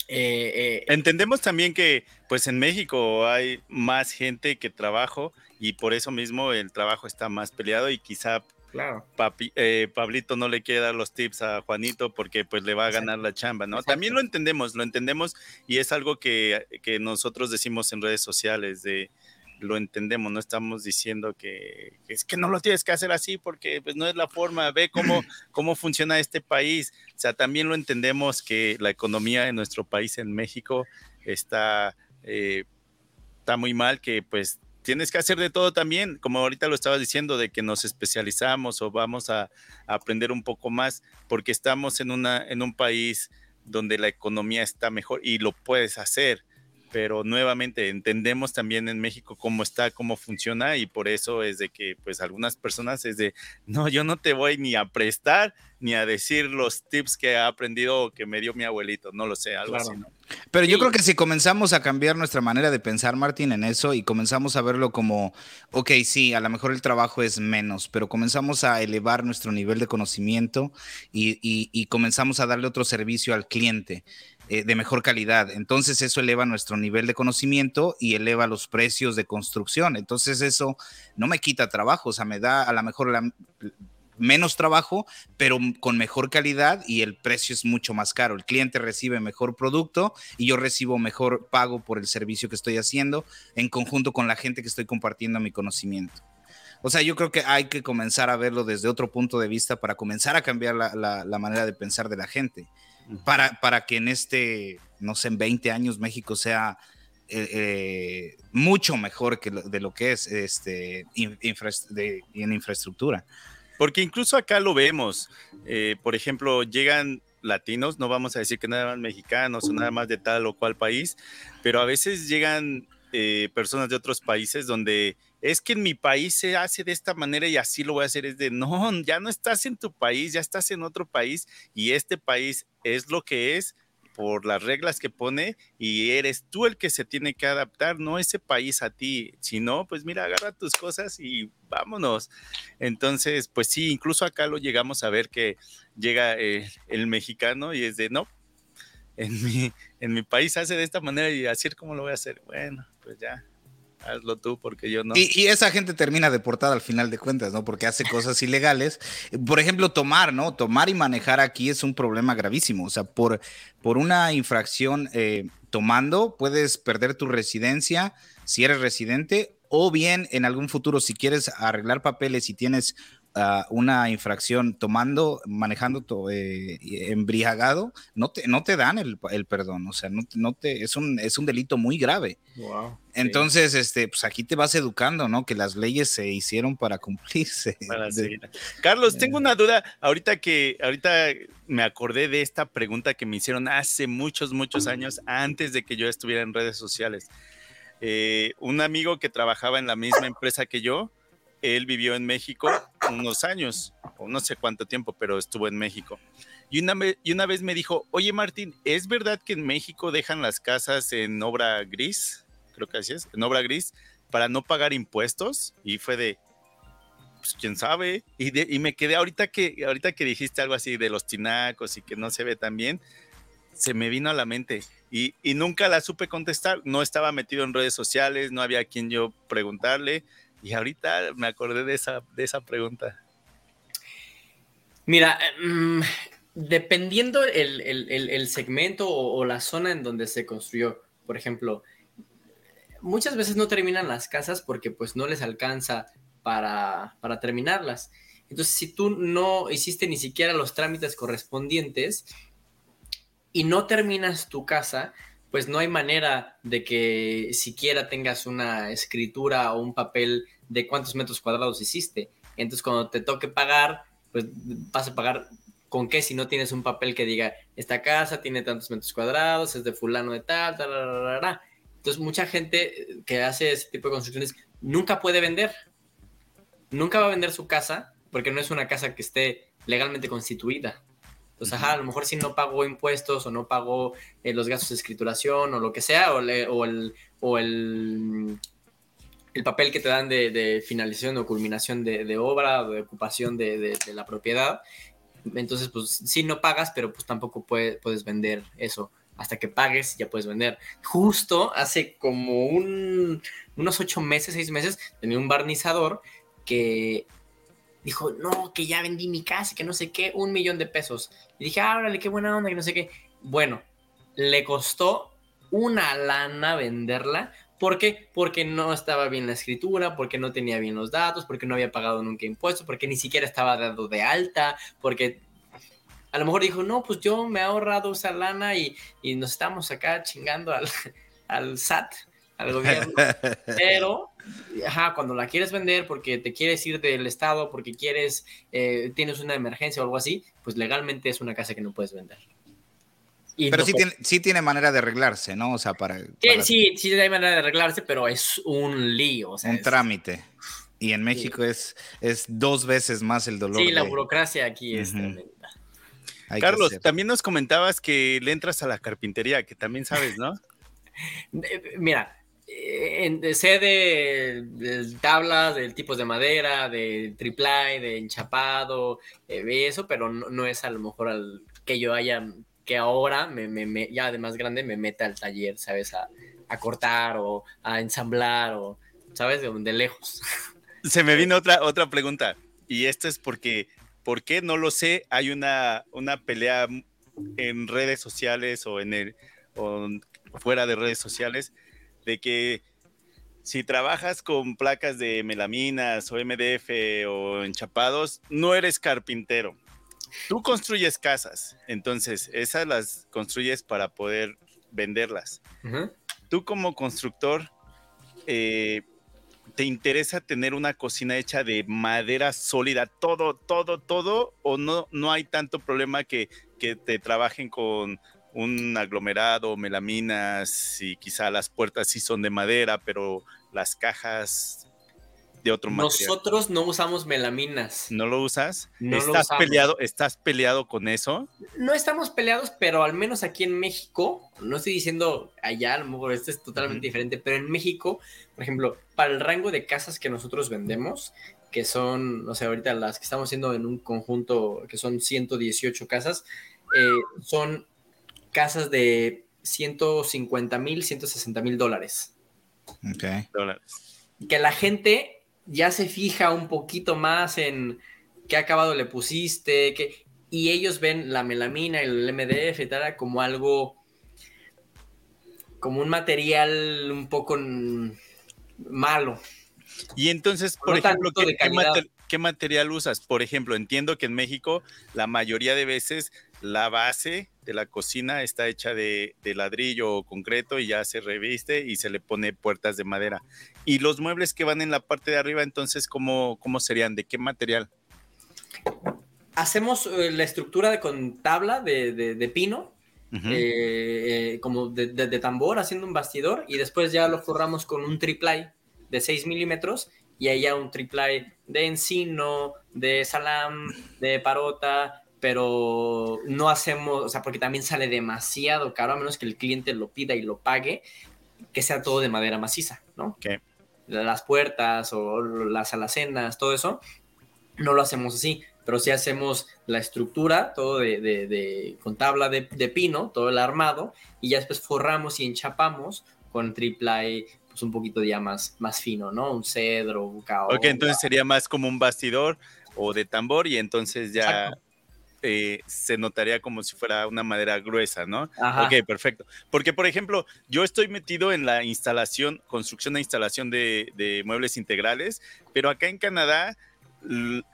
Eh, eh, Entendemos también que pues en México hay más gente que trabajo y por eso mismo el trabajo está más peleado y quizá Claro. Eh, Pablito no le quiere dar los tips a Juanito porque pues le va a ganar la chamba, ¿no? También lo entendemos, lo entendemos y es algo que, nosotros decimos en redes sociales de lo entendemos, no estamos diciendo que, es que no lo tienes que hacer así porque pues no es la forma, ve cómo, (laughs) cómo funciona este país, o sea, también lo entendemos que la economía de nuestro país en México está, eh, está muy mal, que pues tienes que hacer de todo también, como ahorita lo estabas diciendo, de que nos especializamos o vamos a, aprender un poco más, porque estamos en, una, en un país donde la economía está mejor y lo puedes hacer pero nuevamente entendemos también en México cómo está, cómo funciona y por eso es de que pues algunas personas es de, no, yo no te voy ni a prestar ni a decir los tips que he aprendido o que me dio mi abuelito, no lo sé, algo así, Pero yo creo que si comenzamos a cambiar nuestra manera de pensar, Martín, en eso y comenzamos a verlo como, ok, sí, a lo mejor el trabajo es menos, pero comenzamos a elevar nuestro nivel de conocimiento y, y comenzamos a darle otro servicio al cliente. Eh, de mejor calidad. Entonces eso eleva nuestro nivel de conocimiento y eleva los precios de construcción. Entonces eso no me quita trabajo, o sea, me da a lo mejor menos trabajo, pero con mejor calidad y el precio es mucho más caro. El cliente recibe mejor producto y yo recibo mejor pago por el servicio que estoy haciendo en conjunto con la gente que estoy compartiendo mi conocimiento. O sea, yo creo que hay que comenzar a verlo desde otro punto de vista para comenzar a cambiar la manera de pensar de la gente para, para que en este, no sé, en 20 años México sea eh, eh, mucho mejor que de lo que es este, en infraestructura. Porque incluso acá lo vemos. Eh, por ejemplo, llegan latinos, no vamos a decir que nada más mexicanos o nada más de tal o cual país, pero a veces llegan personas de otros países donde es que en mi país se hace de esta manera y así lo voy a hacer. Es de, no, ya no estás en tu país, ya estás en otro país y este país es lo que es por las reglas que pone y eres tú el que se tiene que adaptar, no ese país a ti. Si no, pues mira, agarra tus cosas y vámonos. Entonces, pues sí, incluso acá lo llegamos a ver que llega eh, el mexicano y es de, no, en mi, en mi país hace de esta manera y así es como lo voy a hacer. Bueno, pues ya, hazlo tú porque yo no. Y, esa gente termina deportada al final de cuentas, ¿no? Porque hace cosas ilegales. Por ejemplo, tomar, ¿no? Tomar y manejar aquí es un problema gravísimo. O sea, por, por una infracción eh, tomando, puedes perder tu residencia si eres residente o bien en algún futuro, si quieres arreglar papeles y tienes una infracción tomando, manejando eh, embriagado, no te, no te dan el, perdón, o sea, no, no, te, es un, es un delito muy grave. Entonces, este, pues aquí te vas educando, ¿no? Que las leyes se hicieron para cumplirse. (laughs) Carlos, tengo una duda, ahorita que, ahorita me acordé de esta pregunta que me hicieron hace muchos, muchos años, antes de que yo estuviera en redes sociales. Eh, un amigo que trabajaba en la misma empresa que yo, él vivió en México unos años, o no sé cuánto tiempo, pero estuvo en México. Y una, vez me dijo, oye Martín, ¿es verdad que en México dejan las casas en obra gris? Creo que así es, en obra gris, para no pagar impuestos. Y fue de, pues quién sabe. Y, y me quedé ahorita que, ahorita que dijiste algo así de los tinacos y que no se ve tan bien, se me vino a la mente. Y, y nunca la supe contestar. No estaba metido en redes sociales, no había quien yo preguntarle y ahorita me acordé de esa, de esa pregunta. Mira, mm, dependiendo el, segmento o, la zona en donde se construyó, por ejemplo, muchas veces no terminan las casas porque pues no les alcanza para, para terminarlas. Entonces, si tú no hiciste ni siquiera los trámites correspondientes y no terminas tu casa, pues no hay manera de que siquiera tengas una escritura o un papel de cuántos metros cuadrados hiciste. Entonces, cuando te toque pagar, pues vas a pagar con qué si no tienes un papel que diga, esta casa tiene tantos metros cuadrados, es de fulano de tal, tal, tal, tal, Entonces, mucha gente que hace ese tipo de construcciones nunca puede vender. Nunca va a vender su casa porque no es una casa que esté legalmente constituida. Entonces, ajá, a lo mejor si no pagó impuestos o no pagó eh, los gastos de escrituración o lo que sea, o, el, o el, el, papel que te dan de, finalización o culminación de, obra de ocupación de, la propiedad. Entonces, pues sí, no pagas, pero pues tampoco puedes vender eso. Hasta que pagues, ya puedes vender. Justo hace como un, unos ocho meses, seis meses, tenía un barnizador que dijo, no, que ya vendí mi casa, que no sé qué, un millón de pesos. Y dije, ah, órale, qué buena onda, que no sé qué. Bueno, le costó una lana venderla. ¿Por qué? Porque no estaba bien la escritura, porque no tenía bien los datos, porque no había pagado nunca impuestos, porque ni siquiera estaba dado de alta, porque a lo mejor dijo, no, pues yo me he ahorrado esa lana y, nos estamos acá chingando al, (laughs) al SAT, al gobierno. (laughs) Pero ajá, cuando la quieres vender porque te quieres ir del estado, porque quieres, eh, tienes una emergencia o algo así, pues legalmente es una casa que no puedes vender. Pero sí, tiene, sí tiene manera de arreglarse, ¿no? O sea, para... Sí, sí, hay manera de arreglarse, pero es un lío. O un trámite. Y en México es, es dos veces más el dolor. Sí, la burocracia aquí es tremenda. Carlos, también nos comentabas que le entras a la carpintería, que también sabes, ¿no? (laughs) Mira, en, sé de, tablas, de tipos de madera, de triple, de enchapado, eh, eso, pero no, es a lo mejor al que yo haya, que ahora me, me, ya de más grande me meta al taller, ¿sabes? A, cortar o a ensamblar o, ¿sabes? De, de lejos. (laughs) Se me vino otra, otra pregunta y esto es porque, ¿por qué? No lo sé, hay una, una pelea en redes sociales o en el, o fuera de redes sociales de que si trabajas con placas de melaminas o MDF o enchapados, no eres carpintero. Tú construyes casas, entonces esas las construyes para poder venderlas. Tú como constructor, eh, ¿te interesa tener una cocina hecha de madera sólida, todo, todo, todo? ¿O no, no hay tanto problema que, que te trabajen con un aglomerado, melaminas y quizá las puertas sí son de madera, pero las cajas de otro material. Nosotros no usamos melaminas. ¿No lo usas? ¿Estás peleado? ¿Estás peleado con eso? No estamos peleados, pero al menos aquí en México, no estoy diciendo allá, a lo mejor esto es totalmente diferente, pero en México, por ejemplo, para el rango de casas que nosotros vendemos, que son, no sé, ahorita las que estamos haciendo en un conjunto que son 118 casas, eh, son casas de 150 mil, 160 mil dólares. Ok. Dólares. Que la gente ya se fija un poquito más en qué acabado le pusiste, que, y ellos ven la melamina y el MDF y tal como algo, como un material un poco malo. Y entonces, por ejemplo, ¿qué, material usas? Por ejemplo, entiendo que en México la mayoría de veces la base de la cocina está hecha de, ladrillo o concreto y ya se reviste y se le pone puertas de madera. Y los muebles que van en la parte de arriba, entonces, ¿cómo, cómo serían? ¿De qué material? Hacemos eh, la estructura de, con tabla de, pino, eh, eh, como de, tambor, haciendo un bastidor, y después ya lo forramos con un triplay de 6 milímetros y ahí ya un triplay de encino, de salam, de parota, pero no hacemos, o sea, porque también sale demasiado caro, a menos que el cliente lo pida y lo pague, que sea todo de madera maciza, ¿no? Las puertas o las alacenas, todo eso, no lo hacemos así, pero sí hacemos la estructura, todo de, con tabla de, pino, todo el armado, y ya después forramos y enchapamos con triple pues un poquito ya más, más fino, ¿no? Un cedro, un Ok, entonces sería más como un bastidor o de tambor y entonces ya... Eh, se notaría como si fuera una madera gruesa, ¿no? Ok, perfecto. Porque, por ejemplo, yo estoy metido en la instalación, construcción e instalación de, muebles integrales, pero acá en Canadá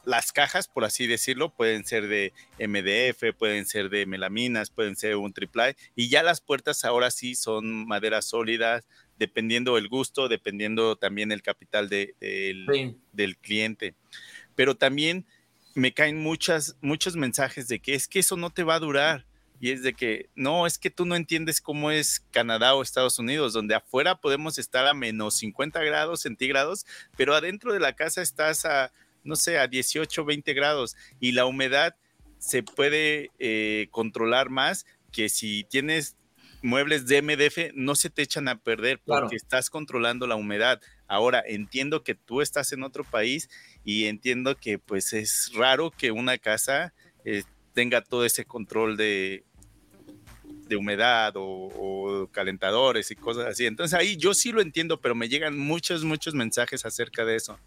las cajas, por así decirlo, pueden ser de MDF, pueden ser de melaminas, pueden ser un triple y ya las puertas ahora sí son maderas sólidas, dependiendo el gusto, dependiendo también el capital del cliente. Pero también me caen muchas, muchos mensajes de que es que eso no te va a durar. Y es de que, no, es que tú no entiendes cómo es Canadá o Estados Unidos, donde afuera podemos estar a menos 50 grados centígrados, pero adentro de la casa estás a, no sé, a 18, 20 grados y la humedad se puede eh, controlar más que si tienes muebles de MDF, no se te echan a perder porque estás controlando la humedad. Ahora, entiendo que tú estás en otro país y entiendo que pues es raro que una casa eh, tenga todo ese control de, de humedad o, calentadores y cosas así. Entonces ahí yo sí lo entiendo, pero me llegan muchos, muchos mensajes acerca de eso.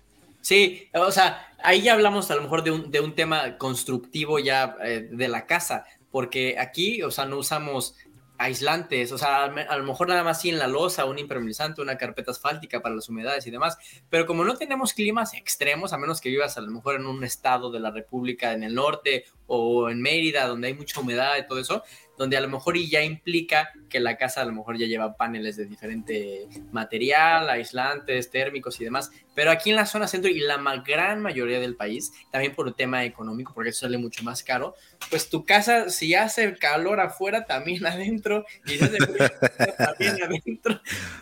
Sí, o sea, ahí ya hablamos a lo mejor de un, de un tema constructivo ya eh, de la casa, porque aquí, o sea, no usamos aislantes, o sea, a lo mejor nada más sí en la losa, un impermeabilizante, una carpeta asfáltica para las humedades y demás, pero como no tenemos climas extremos, a menos que vivas a lo mejor en un estado de la República en el norte o en Mérida, donde hay mucha humedad y todo eso, donde a lo mejor ya implica que la casa a lo mejor ya lleva paneles de diferente material, aislantes, térmicos y demás. Pero aquí en la zona centro y la gran mayoría del país, también por un tema económico, porque eso sale mucho más caro, pues tu casa, si hace calor afuera, (laughs) y (laughs) también adentro.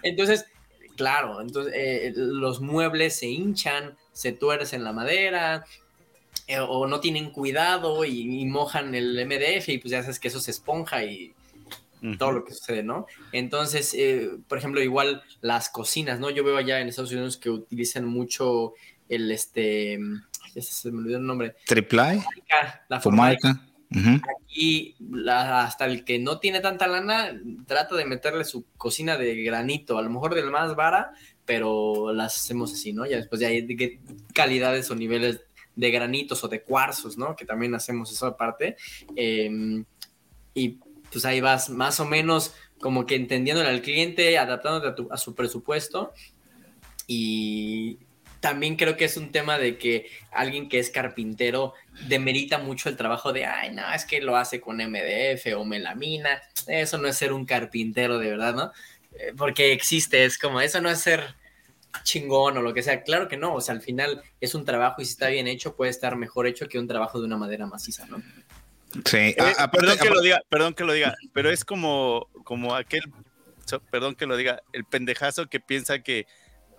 Entonces, claro, entonces eh, los muebles se hinchan, se tuercen la madera, eh, o no tienen cuidado y, mojan el MDF y pues ya sabes que eso se esponja y todo lo que sucede, ¿no? Entonces, eh, por ejemplo, igual las cocinas, ¿no? Yo veo allá en Estados Unidos que utilizan mucho el, este, ya se me olvidó el nombre. Triple La formalca. Aquí hasta el que no tiene tanta lana trata de meterle su cocina de granito, a lo mejor del más vara, pero las hacemos así, ¿no? Ya después ya hay calidades o niveles de granitos o de cuarzos, ¿no? Que también hacemos eso aparte. Em, y pues ahí vas más o menos como que entendiéndole al cliente, adaptándote a, su presupuesto. Y también creo que es un tema de que alguien que es carpintero demerita mucho el trabajo de, ay, no, es que lo hace con MDF o melamina. Eso no es ser un carpintero de verdad, ¿no? Eh, porque existe, es como, eso no es ser chingón o lo que sea. Claro que no, o sea, al final es un trabajo y si está bien hecho puede estar mejor hecho que un trabajo de una madera maciza, ¿no? Sí, eh, perdón que lo diga, perdón que lo diga, pero es como, como aquel, perdón que lo diga, el pendejazo que piensa que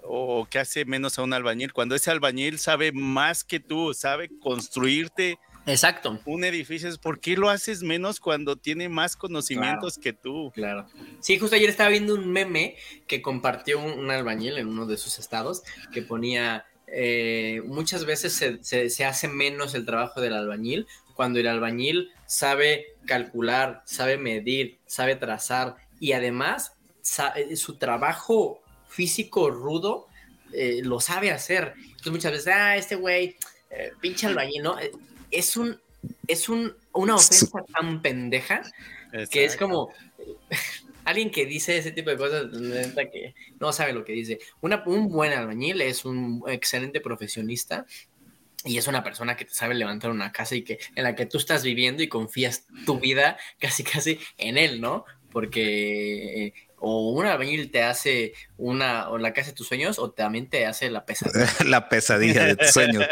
o que hace menos a un albañil, cuando ese albañil sabe más que tú, sabe construirte Exacto. Un edificio es ¿por qué lo haces menos cuando tiene más conocimientos que tú? Claro. Sí, justo ayer estaba viendo un meme que compartió un, albañil en uno de sus estados que ponía eh, muchas veces se, hace menos el trabajo del albañil cuando el albañil sabe calcular, sabe medir, sabe trazar y además eh, su trabajo físico rudo eh, lo sabe hacer. Entonces muchas veces, ah, este güey, pinche albañil, ¿no? Es un, es un, una ofensa tan pendeja que es como alguien que dice ese tipo de cosas que no sabe lo que dice. un buen albañil es un excelente profesionista y es una persona que te sabe levantar una casa y que en la que tú estás viviendo y confías tu vida casi casi en él, ¿no? Porque o un albañil te hace una, o la casa de tus sueños, o también te hace la pesadilla. (laughs) la pesadilla de tus sueños.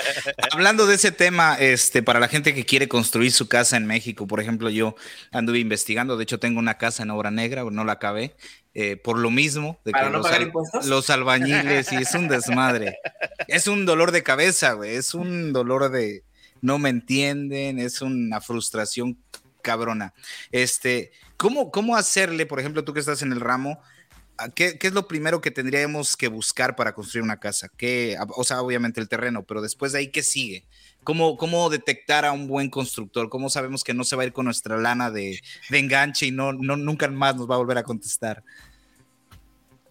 Hablando de ese tema, este, para la gente que quiere construir su casa en México, por ejemplo, yo anduve investigando, de hecho tengo una casa en obra negra, no la acabé, eh, por lo mismo de que los, los, albañiles y es un desmadre. (laughs) es un dolor de cabeza, güey, es un dolor de no me entienden, es una frustración cabrona. Este, ¿cómo, ¿Cómo hacerle, por ejemplo, tú que estás en el ramo, ¿Qué, ¿qué, es lo primero que tendríamos que buscar para construir una casa? ¿Qué, o sea, obviamente el terreno, pero después de ahí, ¿qué sigue? ¿Cómo, ¿Cómo detectar a un buen constructor? ¿Cómo sabemos que no se va a ir con nuestra lana de, enganche y no, no, nunca más nos va a volver a contestar?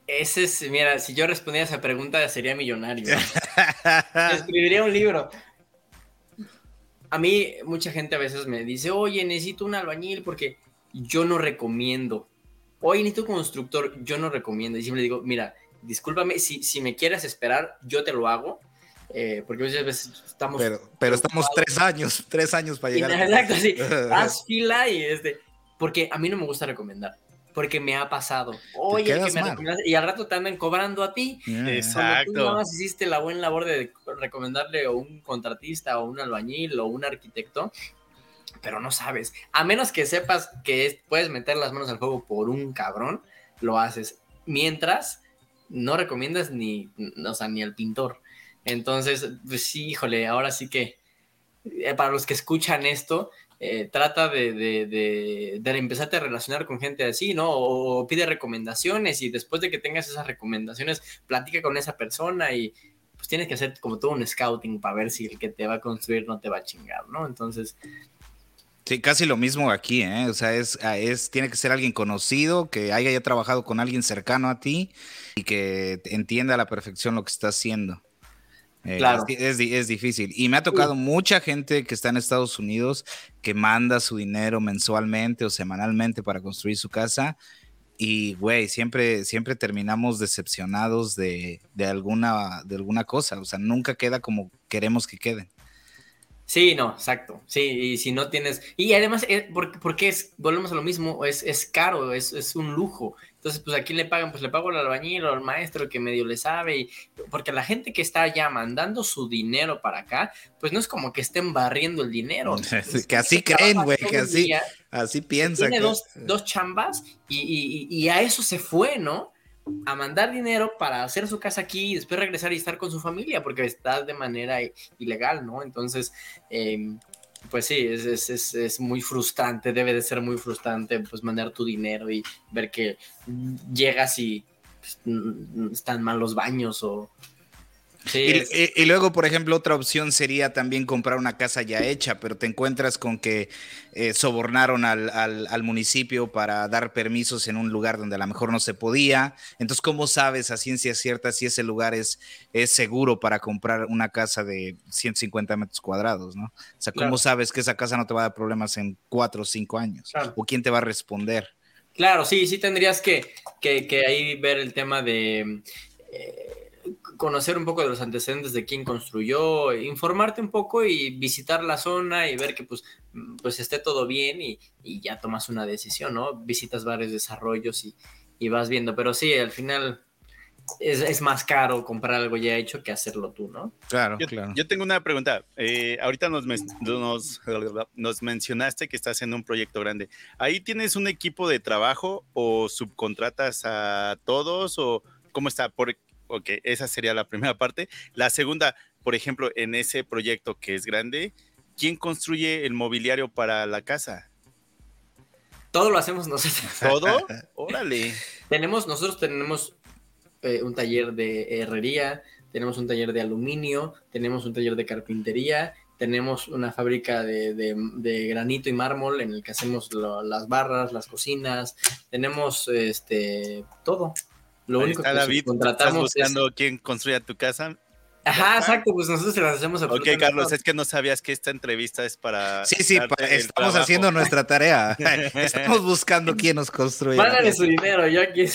Ese es, mira, si yo respondiera esa pregunta sería millonario. (laughs) Escribiría un libro a mí mucha gente a veces me dice, oye, necesito un albañil porque yo no recomiendo. Oye, necesito un constructor, yo no recomiendo. Y siempre digo, mira, discúlpame, si, si me quieres esperar, yo te lo hago. Eh, porque muchas veces estamos... Pero, pero estamos tres años, tres años para llegar. (laughs) Exacto, sí. (laughs) Haz fila y este... Porque a mí no me gusta recomendar. Porque me ha pasado. Oye, que me recomendaste, y al rato te andan cobrando a ti. Exacto. Tú nada más hiciste la buena labor de recomendarle a un contratista o un albañil o un arquitecto, pero no sabes. A menos que sepas que puedes meter las manos al fuego por un cabrón, lo haces. Mientras, no recomiendas ni, o sea, ni al pintor. Entonces, pues sí, híjole, ahora sí que eh, para los que escuchan esto, eh, trata de, de, empezarte a relacionar con gente así, ¿no? O, pide recomendaciones y después de que tengas esas recomendaciones, platica con esa persona y pues tienes que hacer como todo un scouting para ver si el que te va a construir no te va a chingar, ¿no? Entonces... Sí, casi lo mismo aquí, ¿eh? O sea, es, ah, es, tiene que ser alguien conocido, que haya ya trabajado con alguien cercano a ti y que entienda a la perfección lo que está haciendo. Eh, claro. Es, es, difícil. Y me ha tocado mucha gente que está en Estados Unidos que manda su dinero mensualmente o semanalmente para construir su casa. Y, güey, siempre, siempre terminamos decepcionados de, de, alguna, de alguna cosa. O sea, nunca queda como queremos que quede. Sí, no, exacto. Sí, y si no tienes. Y además, eh, porque, es, volvemos a lo mismo, es, es caro, es, es un lujo. Entonces, pues a quién le pagan, pues le pago al albañil o al maestro que medio le sabe, y, porque la gente que está ya mandando su dinero para acá, pues no es como que estén barriendo el dinero. (laughs) que así creen, güey, que así, así piensan. Tiene dos, dos, chambas y, y, a eso se fue, ¿no? A mandar dinero para hacer su casa aquí y después regresar y estar con su familia, porque está de manera ilegal, ¿no? Entonces, eh, pues sí, es, es, es, muy frustrante, debe de ser muy frustrante pues mandar tu dinero y ver que llegas y pues, están mal los baños o y, luego, por ejemplo, otra opción sería también comprar una casa ya hecha, pero te encuentras con que eh, sobornaron al, municipio para dar permisos en un lugar donde a lo mejor no se podía. Entonces, ¿cómo sabes a ciencia cierta si ese lugar es, es seguro para comprar una casa de 150 metros cuadrados? ¿no? O sea, ¿cómo sabes que esa casa no te va a dar problemas en cuatro o cinco años? ¿O quién te va a responder? Claro, sí, sí tendrías que, que, ahí ver el tema de... Eh, conocer un poco de los antecedentes de quién construyó, informarte un poco y visitar la zona y ver que pues, pues esté todo bien y, ya tomas una decisión, ¿no? Visitas varios desarrollos y, vas viendo, pero sí, al final es, más caro comprar algo ya hecho que hacerlo tú, ¿no? Claro, yo, claro. Yo tengo una pregunta. Eh, ahorita nos, nos, nos, mencionaste que estás haciendo un proyecto grande. ¿Ahí tienes un equipo de trabajo o subcontratas a todos o cómo está? Porque ok, esa sería la primera parte. La segunda, por ejemplo, en ese proyecto que es grande, ¿quién construye el mobiliario para la casa? Todo lo hacemos nosotros. ¿Todo? (laughs) Órale. tenemos, nosotros tenemos eh, un taller de herrería, tenemos un taller de aluminio, tenemos un taller de carpintería, tenemos una fábrica de, granito y mármol en el que hacemos las barras, las cocinas, tenemos este todo. Lo único que David, contratamos ¿estás buscando quién construya tu casa? Ajá, exacto, pues nosotros se las hacemos Ok, Carlos, es que no sabías que esta entrevista es para. Sí, sí, estamos haciendo nuestra tarea. (laughs) (laughs) estamos buscando quién nos construye. Págale su dinero, yo aquí.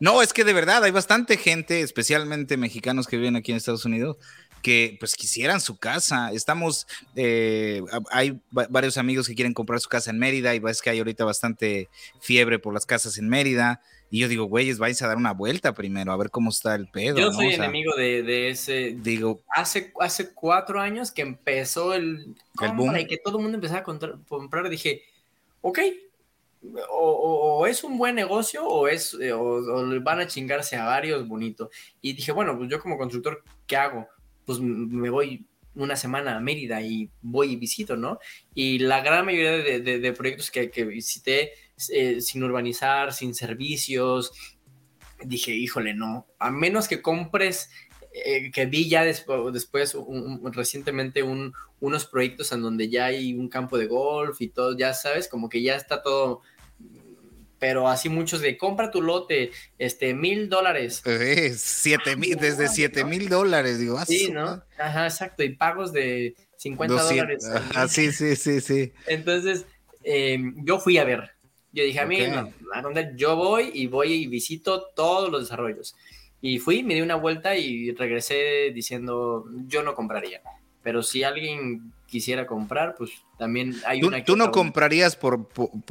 No, es que de verdad hay bastante gente, especialmente mexicanos que viven aquí en Estados Unidos, que pues quisieran su casa. Estamos, eh, hay varios amigos que quieren comprar su casa en Mérida y ves que hay ahorita bastante fiebre por las casas en Mérida. Y yo digo, güeyes, vais a dar una vuelta primero, a ver cómo está el pedo. Yo soy enemigo de, ese. Digo. Hace, hace cuatro años que empezó el. el boom. Y que todo el mundo empezaba a comprar, dije, ok, o, es un buen negocio o es eh, o, van a chingarse a varios bonito. Y dije, bueno, pues yo como constructor, ¿qué hago? Pues me voy una semana a Mérida y voy y visito, ¿no? Y la gran mayoría de, proyectos que, que visité eh, sin urbanizar, sin servicios. Dije, híjole, no, a menos que compres, eh, que vi ya después, recientemente unos proyectos en donde ya hay un campo de golf y todo, ya sabes, como que ya está todo pero así muchos de compra tu lote, este, mil dólares. Eh, siete mil, desde siete mil dólares, digo. así. Sí, ¿no? Ajá, exacto, y pagos de 50 dólares. Ajá, sí, sí, sí, sí. Entonces, yo fui a ver, yo dije, a mí, a donde yo voy y voy y visito todos los desarrollos. Y fui, me di una vuelta y regresé diciendo, yo no compraría. Pero si alguien quisiera comprar, pues también hay ¿Tú, una... ¿Tú no comprarías por,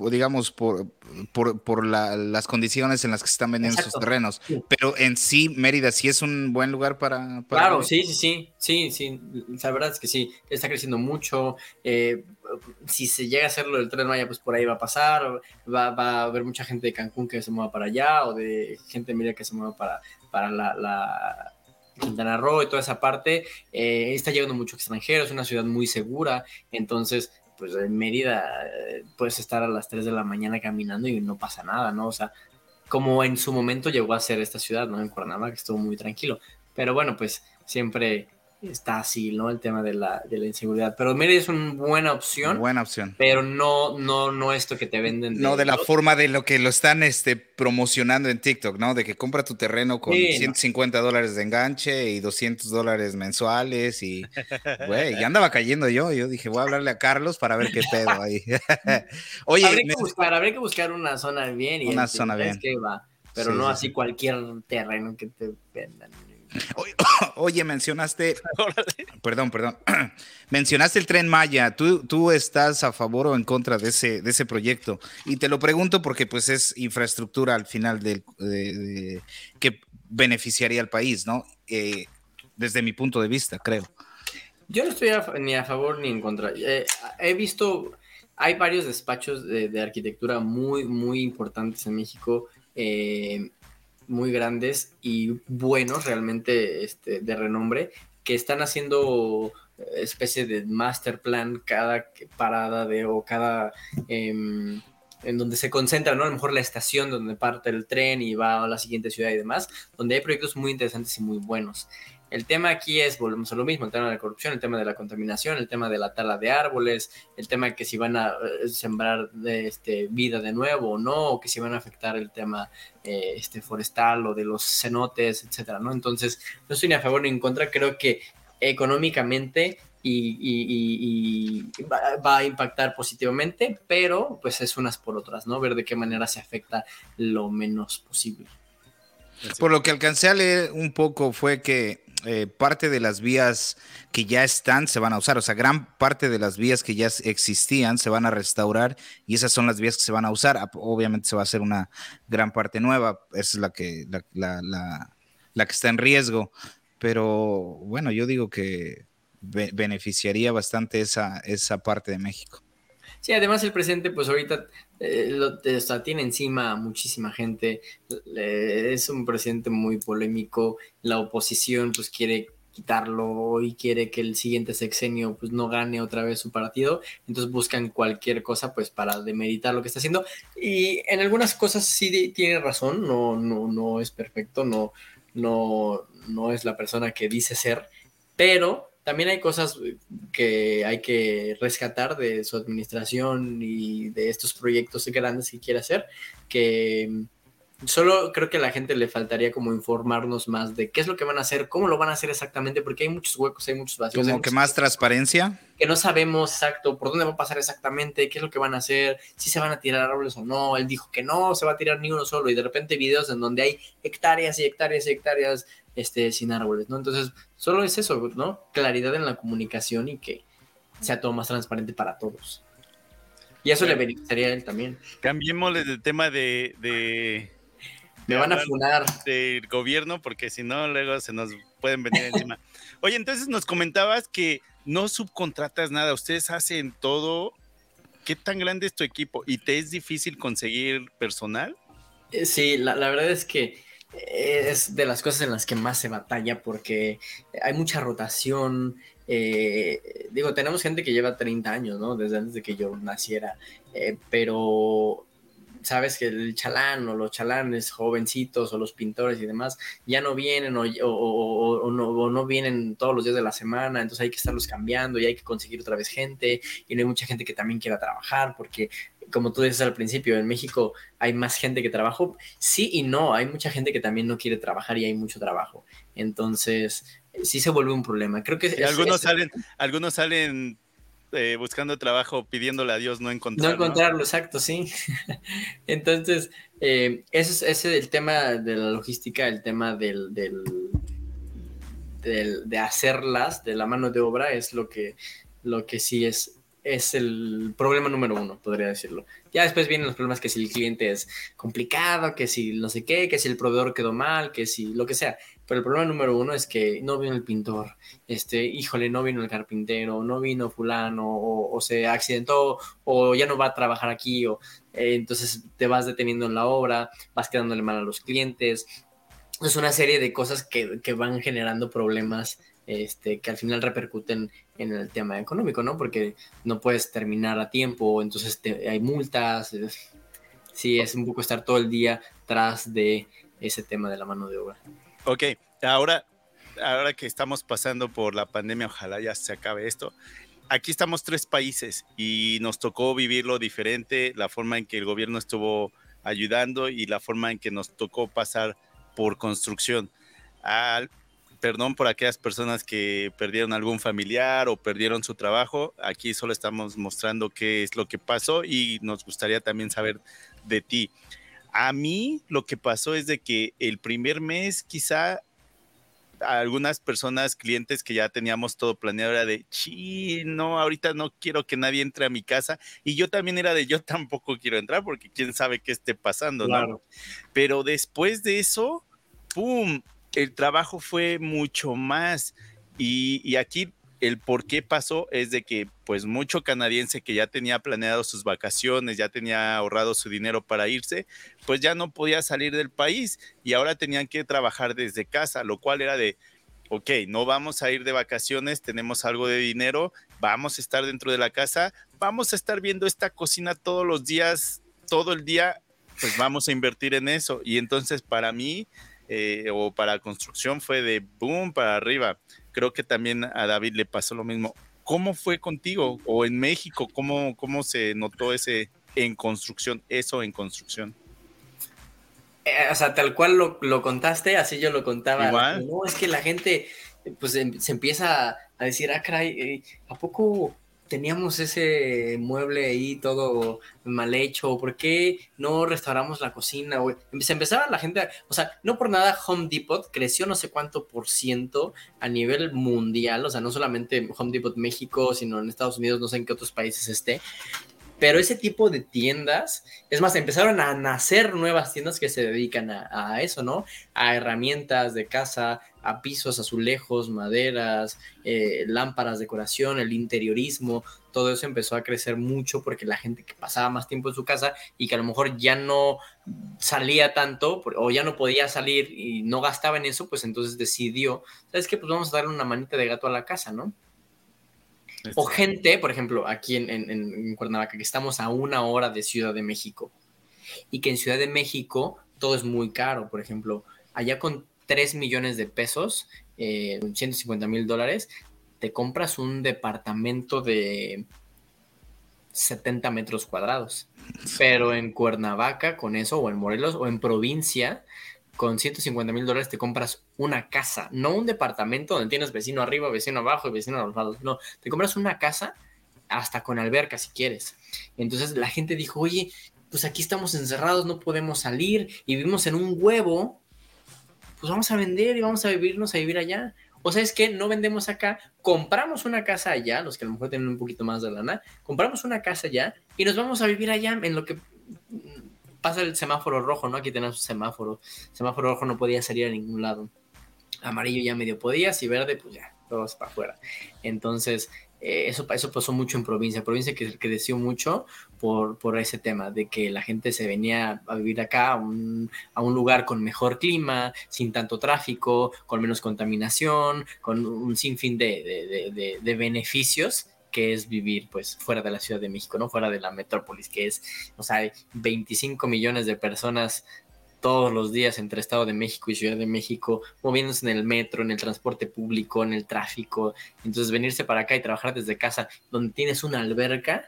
digamos, por, por, las condiciones en las que se están vendiendo esos terrenos? Pero en sí, Mérida sí es un buen lugar para... claro, sí, sí, sí, sí, sí, la verdad es que sí, está creciendo mucho. Eh, si se llega a hacerlo del tren Maya, pues por ahí va a pasar, va, va, a haber mucha gente de Cancún que se mueva para allá o de gente de Mérida que se mueva para, para la Quintana Roo y toda esa parte, eh, está llegando mucho extranjero, es una ciudad muy segura, entonces, pues en Mérida eh, puedes estar a las 3 de la mañana caminando y no pasa nada, ¿no? O sea, como en su momento llegó a ser esta ciudad, ¿no? En Cuernavaca estuvo muy tranquilo, pero bueno, pues siempre está así, ¿no? El tema de la, de la inseguridad. Pero Mérida es una buena opción. Buena opción. Pero no, no, no esto que te venden. no, de la forma de lo que lo están este, promocionando en TikTok, ¿no? De que compra tu terreno con 150 dólares de enganche y 200 dólares mensuales y, (laughs) güey, ya andaba cayendo yo. Yo dije, voy a hablarle a Carlos para ver qué pedo ahí. (laughs) Oye. Habría que, buscar, que buscar una zona bien. Y una zona bien. Que va, pero no así cualquier terreno que te vendan. (coughs) Oye, mencionaste, (laughs) perdón, perdón, (coughs) mencionaste el tren Maya. ¿Tú, ¿Tú estás a favor o en contra de ese, de ese proyecto? Y te lo pregunto porque pues es infraestructura al final del, que beneficiaría al país, ¿no? Eh, desde mi punto de vista, creo. Yo no estoy ni a favor ni en contra. Eh, he visto, hay varios despachos de, de, arquitectura muy, muy importantes en México. Eh, muy grandes y buenos, realmente este, de renombre, que están haciendo eh, especie de master plan cada parada de o cada em, en donde se concentra, ¿no? A lo mejor la estación donde parte el tren y va a la siguiente ciudad y demás, donde hay proyectos muy interesantes y muy buenos. El tema aquí es, volvemos a lo mismo, el tema de la corrupción, el tema de la contaminación, el tema de la tala de árboles, el tema de que si van a eh, sembrar este, vida de nuevo o no, o que si van a afectar el tema eh, este, forestal o de los cenotes, etcétera, ¿no? Entonces, no estoy ni a favor ni en contra, creo que económicamente y, va, a impactar positivamente, pero pues es unas por otras, ¿no? Ver de qué manera se afecta lo menos posible. Por lo que alcancé a leer un poco fue que eh, parte de las vías que ya están se van a usar, o sea, gran parte de las vías que ya existían se van a restaurar y esas son las vías que se van a usar. Obviamente se va a hacer una gran parte nueva, esa es la que, la, la, que está en riesgo, pero bueno, yo digo que beneficiaría bastante esa, esa parte de México. Sí, además el presidente, pues ahorita eh, tiene encima muchísima gente. es un presidente muy polémico. La oposición, pues quiere quitarlo y quiere que el siguiente sexenio pues no gane otra vez su partido, entonces buscan cualquier cosa pues para demeritar lo que está haciendo y en algunas cosas sí tiene razón, no no no es perfecto, no no no es la persona que dice ser, pero también hay cosas que hay que rescatar de su administración y de estos proyectos grandes que quiere hacer, que solo creo que a la gente le faltaría como informarnos más de qué es lo que van a hacer, cómo lo van a hacer exactamente, porque hay muchos huecos, hay muchos vacíos. Como que más transparencia. Que no sabemos exacto por dónde va a pasar exactamente, qué es lo que van a hacer, si se van a tirar árboles o no. Él dijo que no se va a tirar ni uno solo y de repente videos en donde hay hectáreas y hectáreas y hectáreas este, sin árboles, ¿no? Entonces, solo es eso, ¿no? Claridad en la comunicación y que sea todo más transparente para todos. Y eso le beneficiaría a él también. Cambiémosle de tema de, de me van a funar. Del gobierno, porque si no, luego se nos pueden venir encima. (laughs) Oye, entonces nos comentabas que no subcontratas nada, ustedes hacen todo. ¿Qué tan grande es tu equipo? ¿Y te es difícil conseguir personal? Eh, sí, la, la verdad es que es de las cosas en las que más se batalla porque hay mucha rotación. Eh, digo, tenemos gente que lleva 30 años, ¿no? Desde antes de que yo naciera, eh, pero sabes que el chalán o los chalanes jovencitos o los pintores y demás ya no vienen o, no, no, vienen todos los días de la semana, entonces hay que estarlos cambiando y hay que conseguir otra vez gente y no hay mucha gente que también quiera trabajar porque como tú dices al principio, en México hay más gente que trabaja. Sí y no, hay mucha gente que también no quiere trabajar y hay mucho trabajo. Entonces, sí se vuelve un problema. Creo que... algunos, salen, algunos salen eh, buscando trabajo, pidiéndole a Dios no encontrarlo. No encontrarlo, exacto, sí. (laughs) Entonces, eh, ese es el tema de la logística, el tema del, del, de hacerlas, de la mano de obra, es lo que lo que sí es es el problema número uno, podría decirlo. Ya después vienen los problemas que si el cliente es complicado, que si no sé qué, que si el proveedor quedó mal, que si lo que sea. Pero el problema número uno es que no vino el pintor, este, híjole, no vino el carpintero, no vino fulano, o, se accidentó, o ya no va a trabajar aquí, o eh, entonces te vas deteniendo en la obra, vas quedándole mal a los clientes. Es una serie de cosas que, que van generando problemas este, que al final repercuten en el tema económico, ¿no? Porque no puedes terminar a tiempo, entonces hay multas. sí, es un poco estar todo el día tras de ese tema de la mano de obra. Ok, ahora, ahora que estamos pasando por la pandemia, ojalá ya se acabe esto. Aquí estamos tres países y nos tocó vivirlo diferente, la forma en que el gobierno estuvo ayudando y la forma en que nos tocó pasar por construcción. Al, perdón por aquellas personas que perdieron algún familiar o perdieron su trabajo. Aquí solo estamos mostrando qué es lo que pasó y nos gustaría también saber de ti. A mí lo que pasó es de que el primer mes quizá algunas personas, clientes que ya teníamos todo planeado era de, sí, no, ahorita no quiero que nadie entre a mi casa. Y yo también era de, yo tampoco quiero entrar porque quién sabe qué esté pasando, ¿no? Pero después de eso, ¡pum! el trabajo fue mucho más. Y, aquí el por qué pasó es de que pues mucho canadiense que ya tenía planeado sus vacaciones, ya tenía ahorrado su dinero para irse, pues ya no podía salir del país y ahora tenían que trabajar desde casa, lo cual era de, ok, no vamos a ir de vacaciones, tenemos algo de dinero, vamos a estar dentro de la casa, vamos a estar viendo esta cocina todos los días, todo el día, pues vamos a invertir en eso. Y entonces para mí eh, o para construcción fue de boom para arriba. Creo que también a David le pasó lo mismo. ¿Cómo fue contigo? O en México, ¿cómo, cómo se notó ese en construcción, eso en construcción? Eh, o sea, tal cual lo, lo, contaste, así yo lo contaba. No, es que la gente pues em, se empieza a decir, ah, caray, eh, ¿a poco teníamos ese mueble ahí todo mal hecho, ¿por qué no restauramos la cocina? Se empezaba la gente, o sea, no por nada Home Depot creció no sé cuánto por ciento a nivel mundial, o sea, no solamente Home Depot México, sino en Estados Unidos, no sé en qué otros países esté, pero ese tipo de tiendas, es más, empezaron a nacer nuevas tiendas que se dedican a, eso, ¿no? A herramientas de casa, a pisos, azulejos, maderas, eh, lámparas, decoración, el interiorismo, todo eso empezó a crecer mucho porque la gente que pasaba más tiempo en su casa y que a lo mejor ya no salía tanto o ya no podía salir y no gastaba en eso, pues entonces decidió, ¿sabes qué? Pues vamos a darle una manita de gato a la casa, ¿no? O gente, por ejemplo, aquí en, Cuernavaca, que estamos a una hora de Ciudad de México y que en Ciudad de México todo es muy caro. Por ejemplo, allá con 3 millones de pesos, 150 eh, mil dólares, te compras un departamento de 70 metros cuadrados. Pero en Cuernavaca, con eso, o en Morelos, o en provincia, con 150 mil dólares te compras una casa, no un departamento donde tienes vecino arriba, vecino abajo y vecino a los lados. No, te compras una casa hasta con alberca si quieres. Entonces la gente dijo, oye, pues aquí estamos encerrados, no podemos salir y vivimos en un huevo, pues vamos a vender y vamos a vivirnos a vivir allá. O sea, es que no vendemos acá, compramos una casa allá, los que a lo mejor tienen un poquito más de lana, compramos una casa allá y nos vamos a vivir allá en lo que pasa el semáforo rojo, ¿no? Aquí tenemos un semáforo. Semáforo rojo no podía salir a ningún lado. Amarillo ya medio podías y verde, pues ya, todos para afuera. Entonces, eh, eso, eso pasó mucho en provincia. Provincia que creció mucho por, por ese tema, de que la gente se venía a vivir acá, a un, lugar con mejor clima, sin tanto tráfico, con menos contaminación, con un sinfín de, de, de beneficios que es vivir pues fuera de la Ciudad de México, ¿no? Fuera de la metrópolis, que es, o sea, 25 millones de personas todos los días entre Estado de México y Ciudad de México, moviéndose en el metro, en el transporte público, en el tráfico. Entonces, venirse para acá y trabajar desde casa, donde tienes una alberca,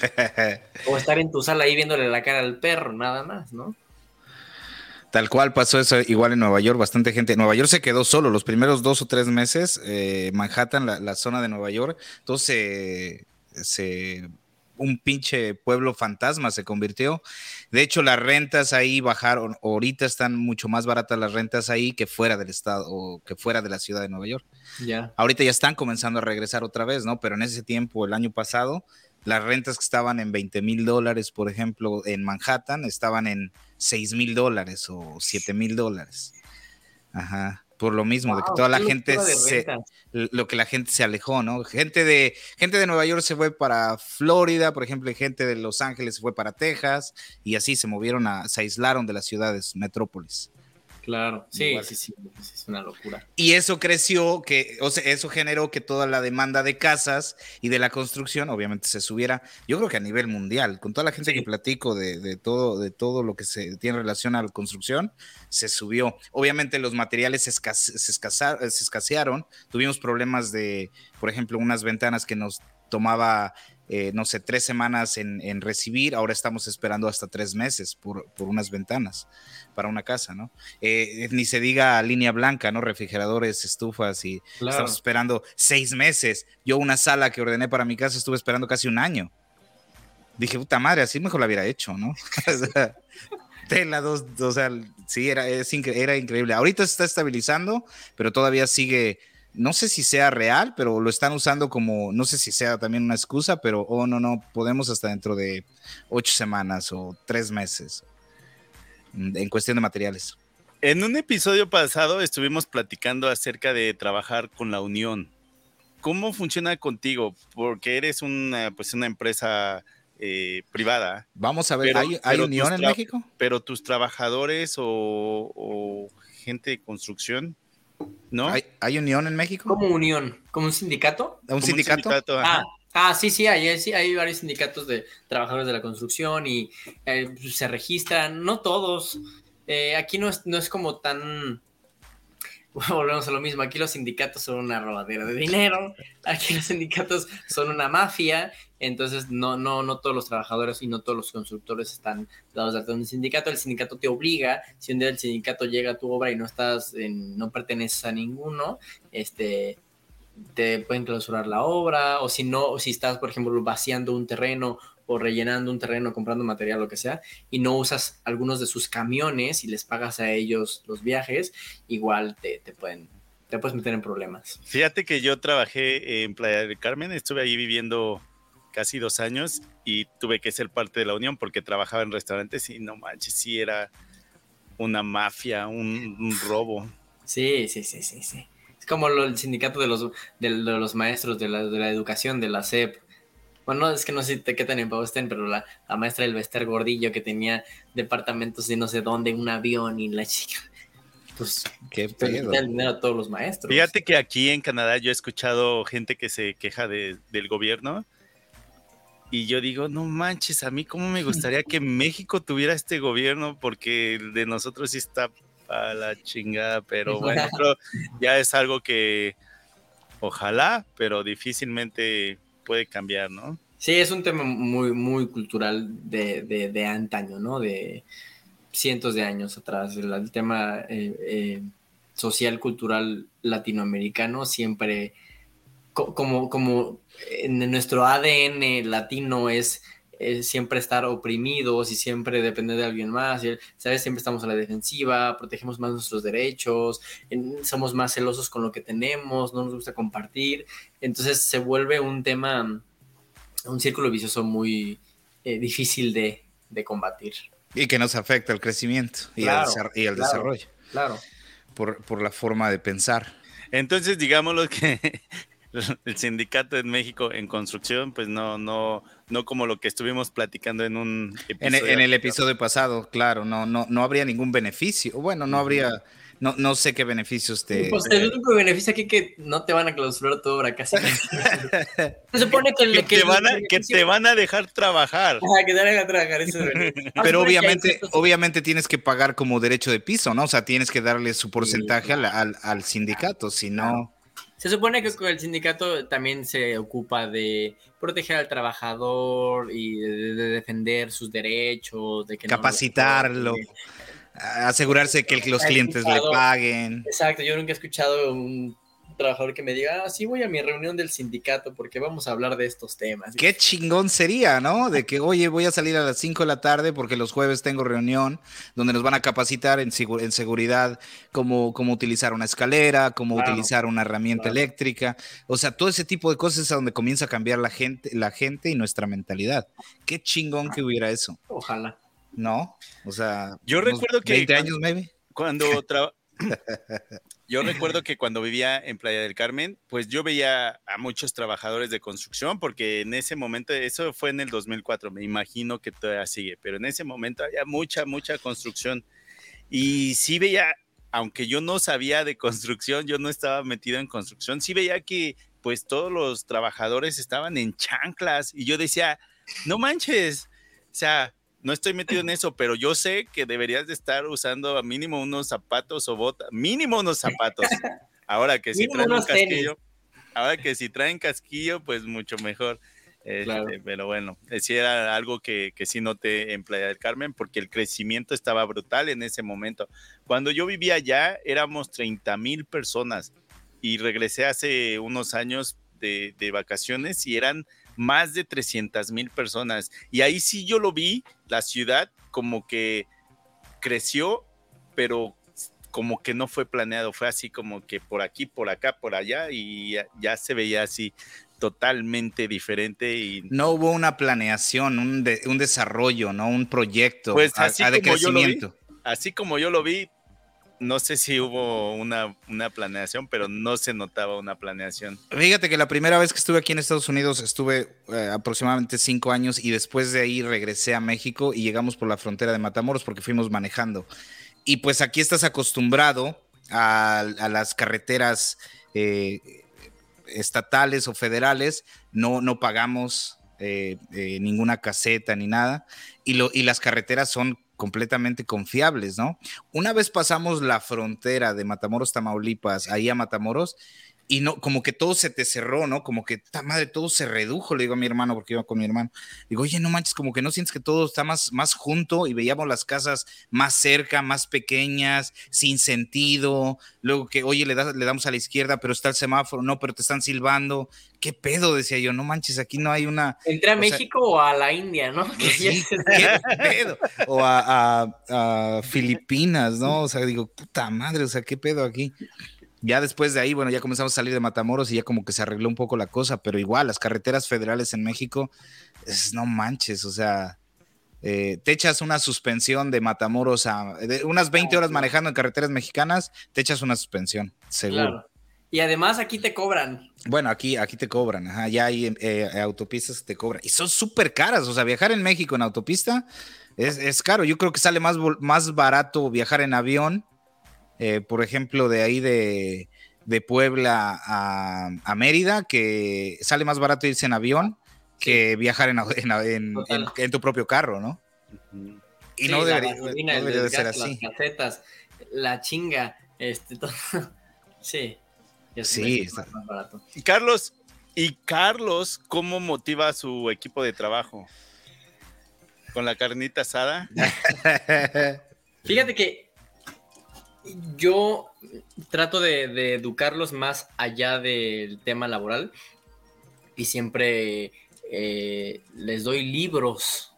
(laughs) o estar en tu sala ahí viéndole la cara al perro, nada más, ¿no? Tal cual pasó eso igual en Nueva York, bastante gente. Nueva York se quedó solo los primeros dos o tres meses, eh, Manhattan, la, zona de Nueva York, entonces se, un pinche pueblo fantasma se convirtió. De hecho, las rentas ahí bajaron, ahorita están mucho más baratas las rentas ahí que fuera del estado o que fuera de la ciudad de Nueva York. Ya. Ahorita ya están comenzando a regresar otra vez, ¿no? Pero en ese tiempo, el año pasado, las rentas que estaban en 20 mil dólares, por ejemplo, en Manhattan, estaban en 6 mil dólares o 7 mil dólares. Ajá por lo mismo, de que toda la gente se, lo que la gente se alejó, ¿no? Gente de, gente de Nueva York se fue para Florida, por ejemplo, y gente de Los Ángeles se fue para Texas, y así se movieron a, se aislaron de las ciudades, metrópolis. Claro, sí, sí, sí, es una locura. Y eso creció, que, o sea, eso generó que toda la demanda de casas y de la construcción, obviamente, se subiera, yo creo que a nivel mundial, con toda la gente que platico de, de, todo, de todo lo que se tiene relación a la construcción, se subió. Obviamente los materiales se, escase, se escasearon, tuvimos problemas de, por ejemplo, unas ventanas que nos tomaba eh, no sé, tres semanas en, en, recibir, ahora estamos esperando hasta tres meses por, por unas ventanas para una casa, ¿no? Eh, ni se diga línea blanca, ¿no? Refrigeradores, estufas y claro. estamos esperando seis meses. Yo una sala que ordené para mi casa estuve esperando casi un año. Dije, puta madre, así mejor la hubiera hecho, ¿no? (laughs) tela, dos, o sea, sí, era, es incre era increíble. Ahorita se está estabilizando, pero todavía sigue no sé si sea real, pero lo están usando como, no sé si sea también una excusa, pero, oh, no, no, podemos hasta dentro de ocho semanas o tres meses mm, en cuestión de materiales. En un episodio pasado estuvimos platicando acerca de trabajar con la Unión. ¿Cómo funciona contigo? Porque eres una, pues una empresa eh, privada. Vamos a ver, pero, ¿hay, ¿hay Unión en México? Pero tus trabajadores o, o gente de construcción ¿No? ¿Hay, ¿Hay, unión en México? ¿Cómo unión? ¿Como un sindicato? ¿Un sindicato? Un sindicato ah, ah, sí, sí hay, sí, hay varios sindicatos de trabajadores de la construcción y eh, se registran, no todos. Eh, aquí no es, no es como tan (laughs) volvemos a lo mismo, aquí los sindicatos son una robadera de dinero, aquí los sindicatos son una mafia, entonces no, no, no todos los trabajadores y no todos los constructores están dados de un sindicato, el sindicato te obliga, si un día el sindicato llega a tu obra y no estás, en, no perteneces a ninguno, este, te pueden clausurar la obra, o si no, si estás, por ejemplo, vaciando un terreno o rellenando un terreno, comprando material, lo que sea, y no usas algunos de sus camiones y les pagas a ellos los viajes, igual te, te pueden, te puedes meter en problemas. Fíjate que yo trabajé en Playa del Carmen, estuve ahí viviendo casi dos años y tuve que ser parte de la unión porque trabajaba en restaurantes y no manches, sí era una mafia, un, un robo. Sí, sí, sí, sí, sí. Es como lo, el sindicato de los, de, de los maestros de la, de la, educación, de la SEP. Bueno, es que no sé qué tan empapados estén, pero la, la maestra del Bester Gordillo que tenía departamentos de no sé dónde, un avión y la chica. Pues, qué pedo. el dinero a todos los maestros. Fíjate que aquí en Canadá yo he escuchado gente que se queja de, del gobierno y yo digo, no manches, a mí cómo me (laughs) gustaría que México tuviera este gobierno porque el de nosotros sí está a la chingada, pero bueno, (laughs) ya es algo que ojalá, pero difícilmente puede cambiar, ¿no? Sí, es un tema muy, muy cultural de, de, de antaño, ¿no? De cientos de años atrás. El, tema eh, eh, social, cultural latinoamericano siempre, co como, como en nuestro ADN latino es eh, siempre estar oprimidos y siempre depender de alguien más, y, ¿sabes? Siempre estamos a la defensiva, protegemos más nuestros derechos, en, somos más celosos con lo que tenemos, no nos gusta compartir, entonces se vuelve un tema, un círculo vicioso muy eh, difícil de, de, combatir. Y que nos afecta el crecimiento y claro, el, y el claro, desarrollo. Claro. Por, por la forma de pensar. Entonces, digámoslo que (laughs) el sindicato en México en construcción, pues no, no, no como lo que estuvimos platicando en un en, en, el episodio pasado, claro, no, no, no habría ningún beneficio. Bueno, no habría, no, no sé qué beneficios te. Pues el único beneficio aquí que no te van a clausurar tu obra casi. (laughs) Se supone que, que, que, te van a, que te van a dejar trabajar. Ajá, que te van a dejar trabajar, eso es (laughs) Pero obviamente, obviamente tienes que pagar como derecho de piso, ¿no? O sea, tienes que darle su porcentaje sí. al, al, al, sindicato, si no. Se supone que el sindicato también se ocupa de proteger al trabajador y de, de defender sus derechos, de que capacitarlo, no asegurarse que los clientes le paguen. Exacto, yo nunca he escuchado un trabajador que me diga, ah, sí voy a mi reunión del sindicato porque vamos a hablar de estos temas. Qué chingón sería, ¿no? De que, oye, voy a salir a las 5 de la tarde porque los jueves tengo reunión donde nos van a capacitar en, en seguridad cómo, cómo utilizar una escalera, cómo utilizar una herramienta eléctrica. O sea, todo ese tipo de cosas es a donde comienza a cambiar la gente, la gente y nuestra mentalidad. Qué chingón que hubiera eso. Ojalá. ¿No? O sea, yo recuerdo que 20 años, maybe. Cuando (laughs) yo recuerdo que cuando vivía en Playa del Carmen, pues yo veía a muchos trabajadores de construcción, porque en ese momento, eso fue en el 2004, me imagino que todavía sigue, pero en ese momento había mucha, mucha construcción. Y sí veía, aunque yo no sabía de construcción, yo no estaba metido en construcción, sí veía que pues todos los trabajadores estaban en chanclas y yo decía, no manches, o sea, no estoy metido en eso, pero yo sé que deberías de estar usando a mínimo unos zapatos o botas, mínimo unos zapatos. (laughs) Ahora que si traen un casquillo, ahora que si traen casquillo, pues mucho mejor. Este, pero bueno, sí era algo que, que sí noté en Playa del Carmen porque el crecimiento estaba brutal en ese momento. Cuando yo vivía allá éramos 30 mil personas y regresé hace unos años de, de vacaciones y eran más de 300 mil personas. Y ahí sí yo lo vi, la ciudad como que creció, pero como que no fue planeado, fue así como que por aquí, por acá, por allá, y ya, se veía así totalmente diferente. Y... No hubo una planeación, un, un desarrollo, ¿no? Un proyecto pues así de crecimiento. así como yo lo vi, no sé si hubo una, planeación, pero no se notaba una planeación. Fíjate que la primera vez que estuve aquí en Estados Unidos estuve eh, aproximadamente cinco años y después de ahí regresé a México y llegamos por la frontera de Matamoros porque fuimos manejando. Y pues aquí estás acostumbrado a, las carreteras eh, estatales o federales, no, no pagamos eh, ninguna caseta ni nada. Y, lo, y las carreteras son completamente confiables, ¿no? Una vez pasamos la frontera de Matamoros, Tamaulipas, ahí a Matamoros, y no, como que todo se te cerró, ¿no? Como que, ta madre, todo se redujo, le digo a mi hermano, porque iba con mi hermano. Digo, oye, no manches, como que no sientes que todo está más, más junto y veíamos las casas más cerca, más pequeñas, sin sentido. Luego que, oye, le, le damos a la izquierda, pero está el semáforo, no, pero te están silbando. ¿Qué pedo? Decía yo, no manches, aquí no hay una. ¿Entré a México o a la India, no? ¿Qué pedo? O a, a Filipinas, ¿no? O sea, digo, puta madre, o sea, ¿qué pedo aquí? Ya después de ahí, bueno, ya comenzamos a salir de Matamoros y ya como que se arregló un poco la cosa, pero igual las carreteras federales en México, es, no manches, o sea, eh, te echas una suspensión de Matamoros a unas 20 horas manejando en carreteras mexicanas, te echas una suspensión, seguro. Y además aquí te cobran. Bueno, aquí, aquí te cobran, ajá, ya hay eh, autopistas que te cobran. Y son súper caras, o sea, viajar en México en autopista es, es, caro. Yo creo que sale más, más barato viajar en avión eh, por ejemplo, de ahí de, Puebla a, Mérida, que sale más barato irse en avión que viajar en, en, tu propio carro, ¿no? Y no debería, de ser así. Las casetas, la chinga, este, (laughs) todo. sí. Sí, más barato. Y Carlos, ¿y Carlos cómo motiva a su equipo de trabajo? ¿Con la carnita asada? (laughs) Fíjate que yo trato de, educarlos más allá del tema laboral y siempre eh, les doy libros.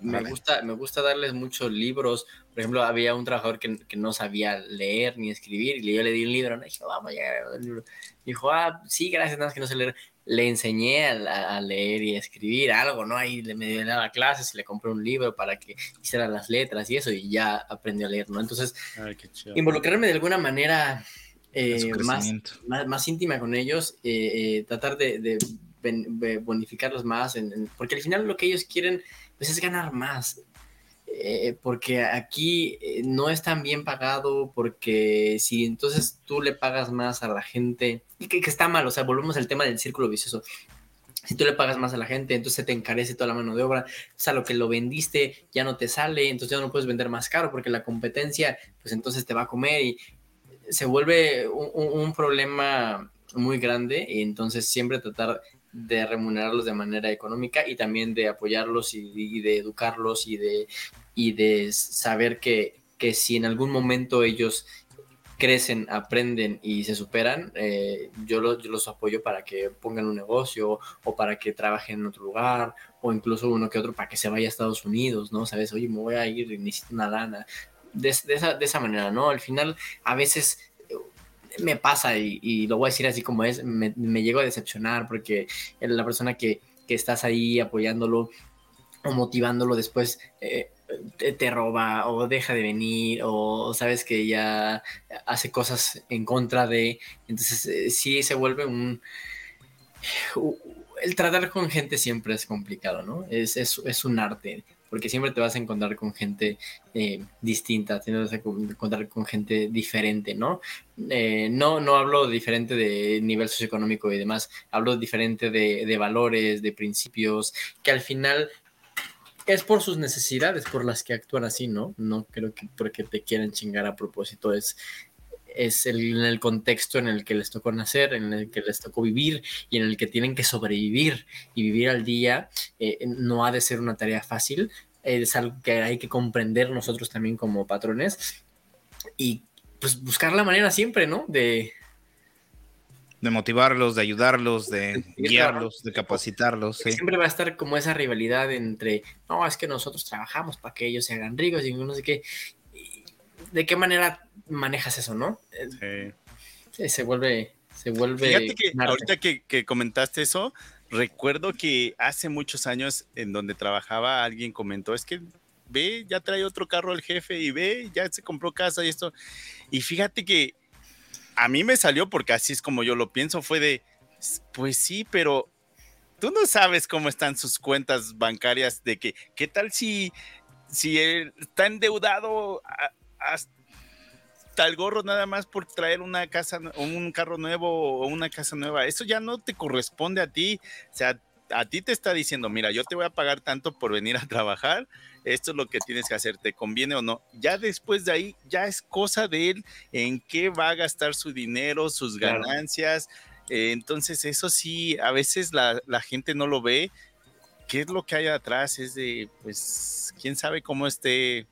Me gusta, me gusta darles muchos libros. Por ejemplo, había un trabajador que, no sabía leer ni escribir y yo le di un libro. Y dijo, vamos, ya, Dijo, ah, sí, gracias, nada más que no sé leer le enseñé a, leer y a escribir algo, ¿no? Ahí le me daba clases y le compré un libro para que hiciera las letras y eso, y ya aprendió a leer, ¿no? Entonces, involucrarme de alguna manera eh, más, más, íntima con ellos, eh, eh, tratar de, bonificarlos más, porque al final lo que ellos quieren pues, es ganar más. Eh, porque aquí eh, no es tan bien pagado, porque si entonces tú le pagas más a la gente, y que, está mal, o sea, volvemos al tema del círculo vicioso. Si tú le pagas más a la gente, entonces te encarece toda la mano de obra, o sea, lo que lo vendiste ya no te sale, entonces ya no puedes vender más caro porque la competencia, pues entonces te va a comer y se vuelve un problema muy grande y entonces siempre tratar de remunerarlos de manera económica y también de apoyarlos y, de educarlos y de, y de saber que, que, si en algún momento ellos crecen, aprenden y se superan, eh, yo, los apoyo para que pongan un negocio o para que trabajen en otro lugar o incluso uno que otro para que se vaya a Estados Unidos, ¿no? Sabes, oye, me voy a ir, necesito una lana. De, esa, de esa manera, ¿no? Al final, a veces me pasa y, lo voy a decir así como es, me, me llego a decepcionar porque la persona que, que estás ahí apoyándolo o motivándolo después eh, te, roba o deja de venir o sabes que ya hace cosas en contra de, entonces eh, sí se vuelve un... El tratar con gente siempre es complicado, ¿no? Es, es, es un arte porque siempre te vas a encontrar con gente eh, distinta, te vas a encontrar con gente diferente, ¿no? Eh, no, no hablo diferente de nivel socioeconómico y demás, hablo diferente de, valores, de principios, que al final es por sus necesidades por las que actúan así, ¿no? No creo que porque te quieran chingar a propósito, es, es el, en el contexto en el que les tocó nacer, en el que les tocó vivir y en el que tienen que sobrevivir y vivir al día. Eh, no ha de ser una tarea fácil, es algo que hay que comprender nosotros también como patrones y pues buscar la manera siempre, ¿no? De, de motivarlos, de ayudarlos, de guiarlos, de capacitarlos. Siempre va a estar como esa rivalidad entre, no, es que nosotros trabajamos para que ellos se hagan ricos y no sé qué. ¿De qué manera manejas eso, no? Sí. se vuelve, se vuelve. Fíjate que ahorita que, comentaste eso, recuerdo que hace muchos años en donde trabajaba alguien comentó, es que ve, ya trae otro carro el jefe y ve, ya se compró casa y esto. Y fíjate que a mí me salió porque así es como yo lo pienso, fue de, pues sí, pero tú no sabes cómo están sus cuentas bancarias de que, ¿qué tal si, si él está endeudado hasta el gorro nada más por traer una casa, un carro nuevo o una casa nueva. Eso ya no te corresponde a ti. O sea, a ti te está diciendo, mira, yo te voy a pagar tanto por venir a trabajar, esto es lo que tienes que hacer, ¿te conviene o no? Ya después de ahí, ya es cosa de él en qué va a gastar su dinero, sus ganancias. Eh, entonces, eso sí, a veces la, la gente no lo ve. ¿Qué es lo que hay atrás? Es de, pues, quién sabe cómo esté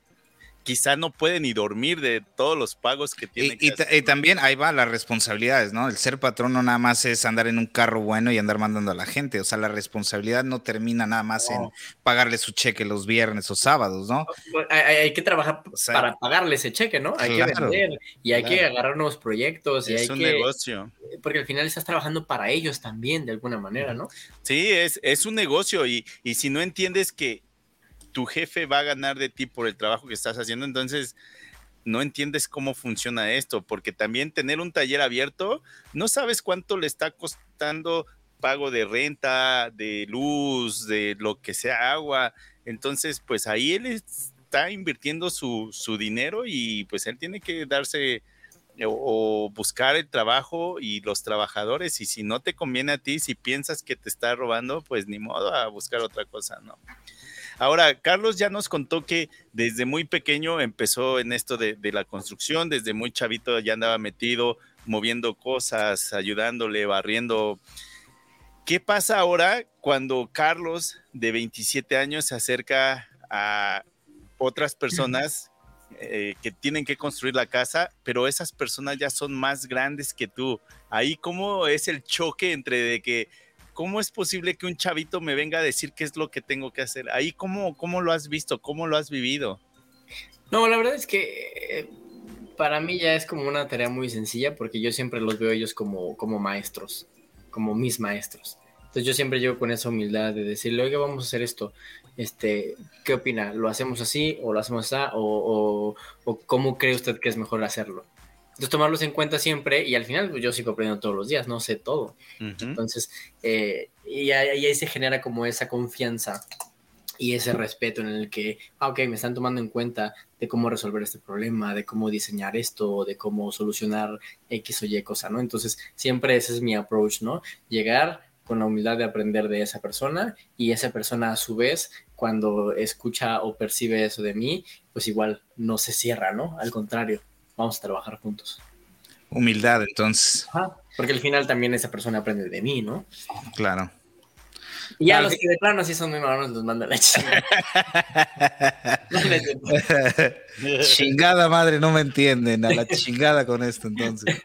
quizá no puede ni dormir de todos los pagos que tiene. Y, y, también ahí va las responsabilidades, ¿no? El ser patrón no nada más es andar en un carro bueno y andar mandando a la gente, o sea, la responsabilidad no termina nada más en pagarle su cheque los viernes o sábados, ¿no? Hay, que trabajar para pagarle ese cheque, ¿no? Hay que vender y hay que agarrar nuevos proyectos. Y es un negocio. Porque al final estás trabajando para ellos también, de alguna manera, ¿no? Sí, es, es un negocio y, y si no entiendes que tu jefe va a ganar de ti por el trabajo que estás haciendo, entonces no entiendes cómo funciona esto, porque también tener un taller abierto, no sabes cuánto le está costando pago de renta, de luz, de lo que sea agua. Entonces, pues ahí él está invirtiendo su, dinero y pues él tiene que darse o, o, buscar el trabajo y los trabajadores. Y si no te conviene a ti, si piensas que te está robando, pues ni modo a buscar otra cosa, ¿no? Ahora, Carlos ya nos contó que desde muy pequeño empezó en esto de, la construcción, desde muy chavito ya andaba metido, moviendo cosas, ayudándole, barriendo. ¿Qué pasa ahora cuando Carlos, de 27 años, se acerca a otras personas eh, que tienen que construir la casa, pero esas personas ya son más grandes que tú? Ahí, ¿cómo es el choque entre de que ¿cómo es posible que un chavito me venga a decir qué es lo que tengo que hacer? Ahí, ¿cómo, cómo lo has visto? ¿Cómo lo has vivido? No, la verdad es que eh, para mí ya es como una tarea muy sencilla porque yo siempre los veo ellos como, como maestros, como mis maestros. Entonces yo siempre llevo con esa humildad de decirle, oiga, vamos a hacer esto. Este, ¿Qué opina? ¿Lo hacemos así o lo hacemos así? ¿O, o cómo cree usted que es mejor hacerlo? Entonces, tomarlos en cuenta siempre y al final pues, yo sigo aprendiendo todos los días, no sé todo. Entonces, eh, y, ahí, se genera como esa confianza y ese respeto en el que, ah, ok, me están tomando en cuenta de cómo resolver este problema, de cómo diseñar esto, de cómo solucionar X o Y cosa, ¿no? Entonces, siempre ese es mi approach, ¿no? Llegar con la humildad de aprender de esa persona y esa persona a su vez, cuando escucha o percibe eso de mí, pues igual no se cierra, ¿no? Al contrario, vamos a trabajar juntos. Humildad, entonces. porque al final también esa persona aprende de mí, ¿no? Claro. Y a los que de plano sí son muy malos los manda la chingada. (laughs) (laughs) chingada madre, no me entienden. A la (laughs) chingada con esto, entonces.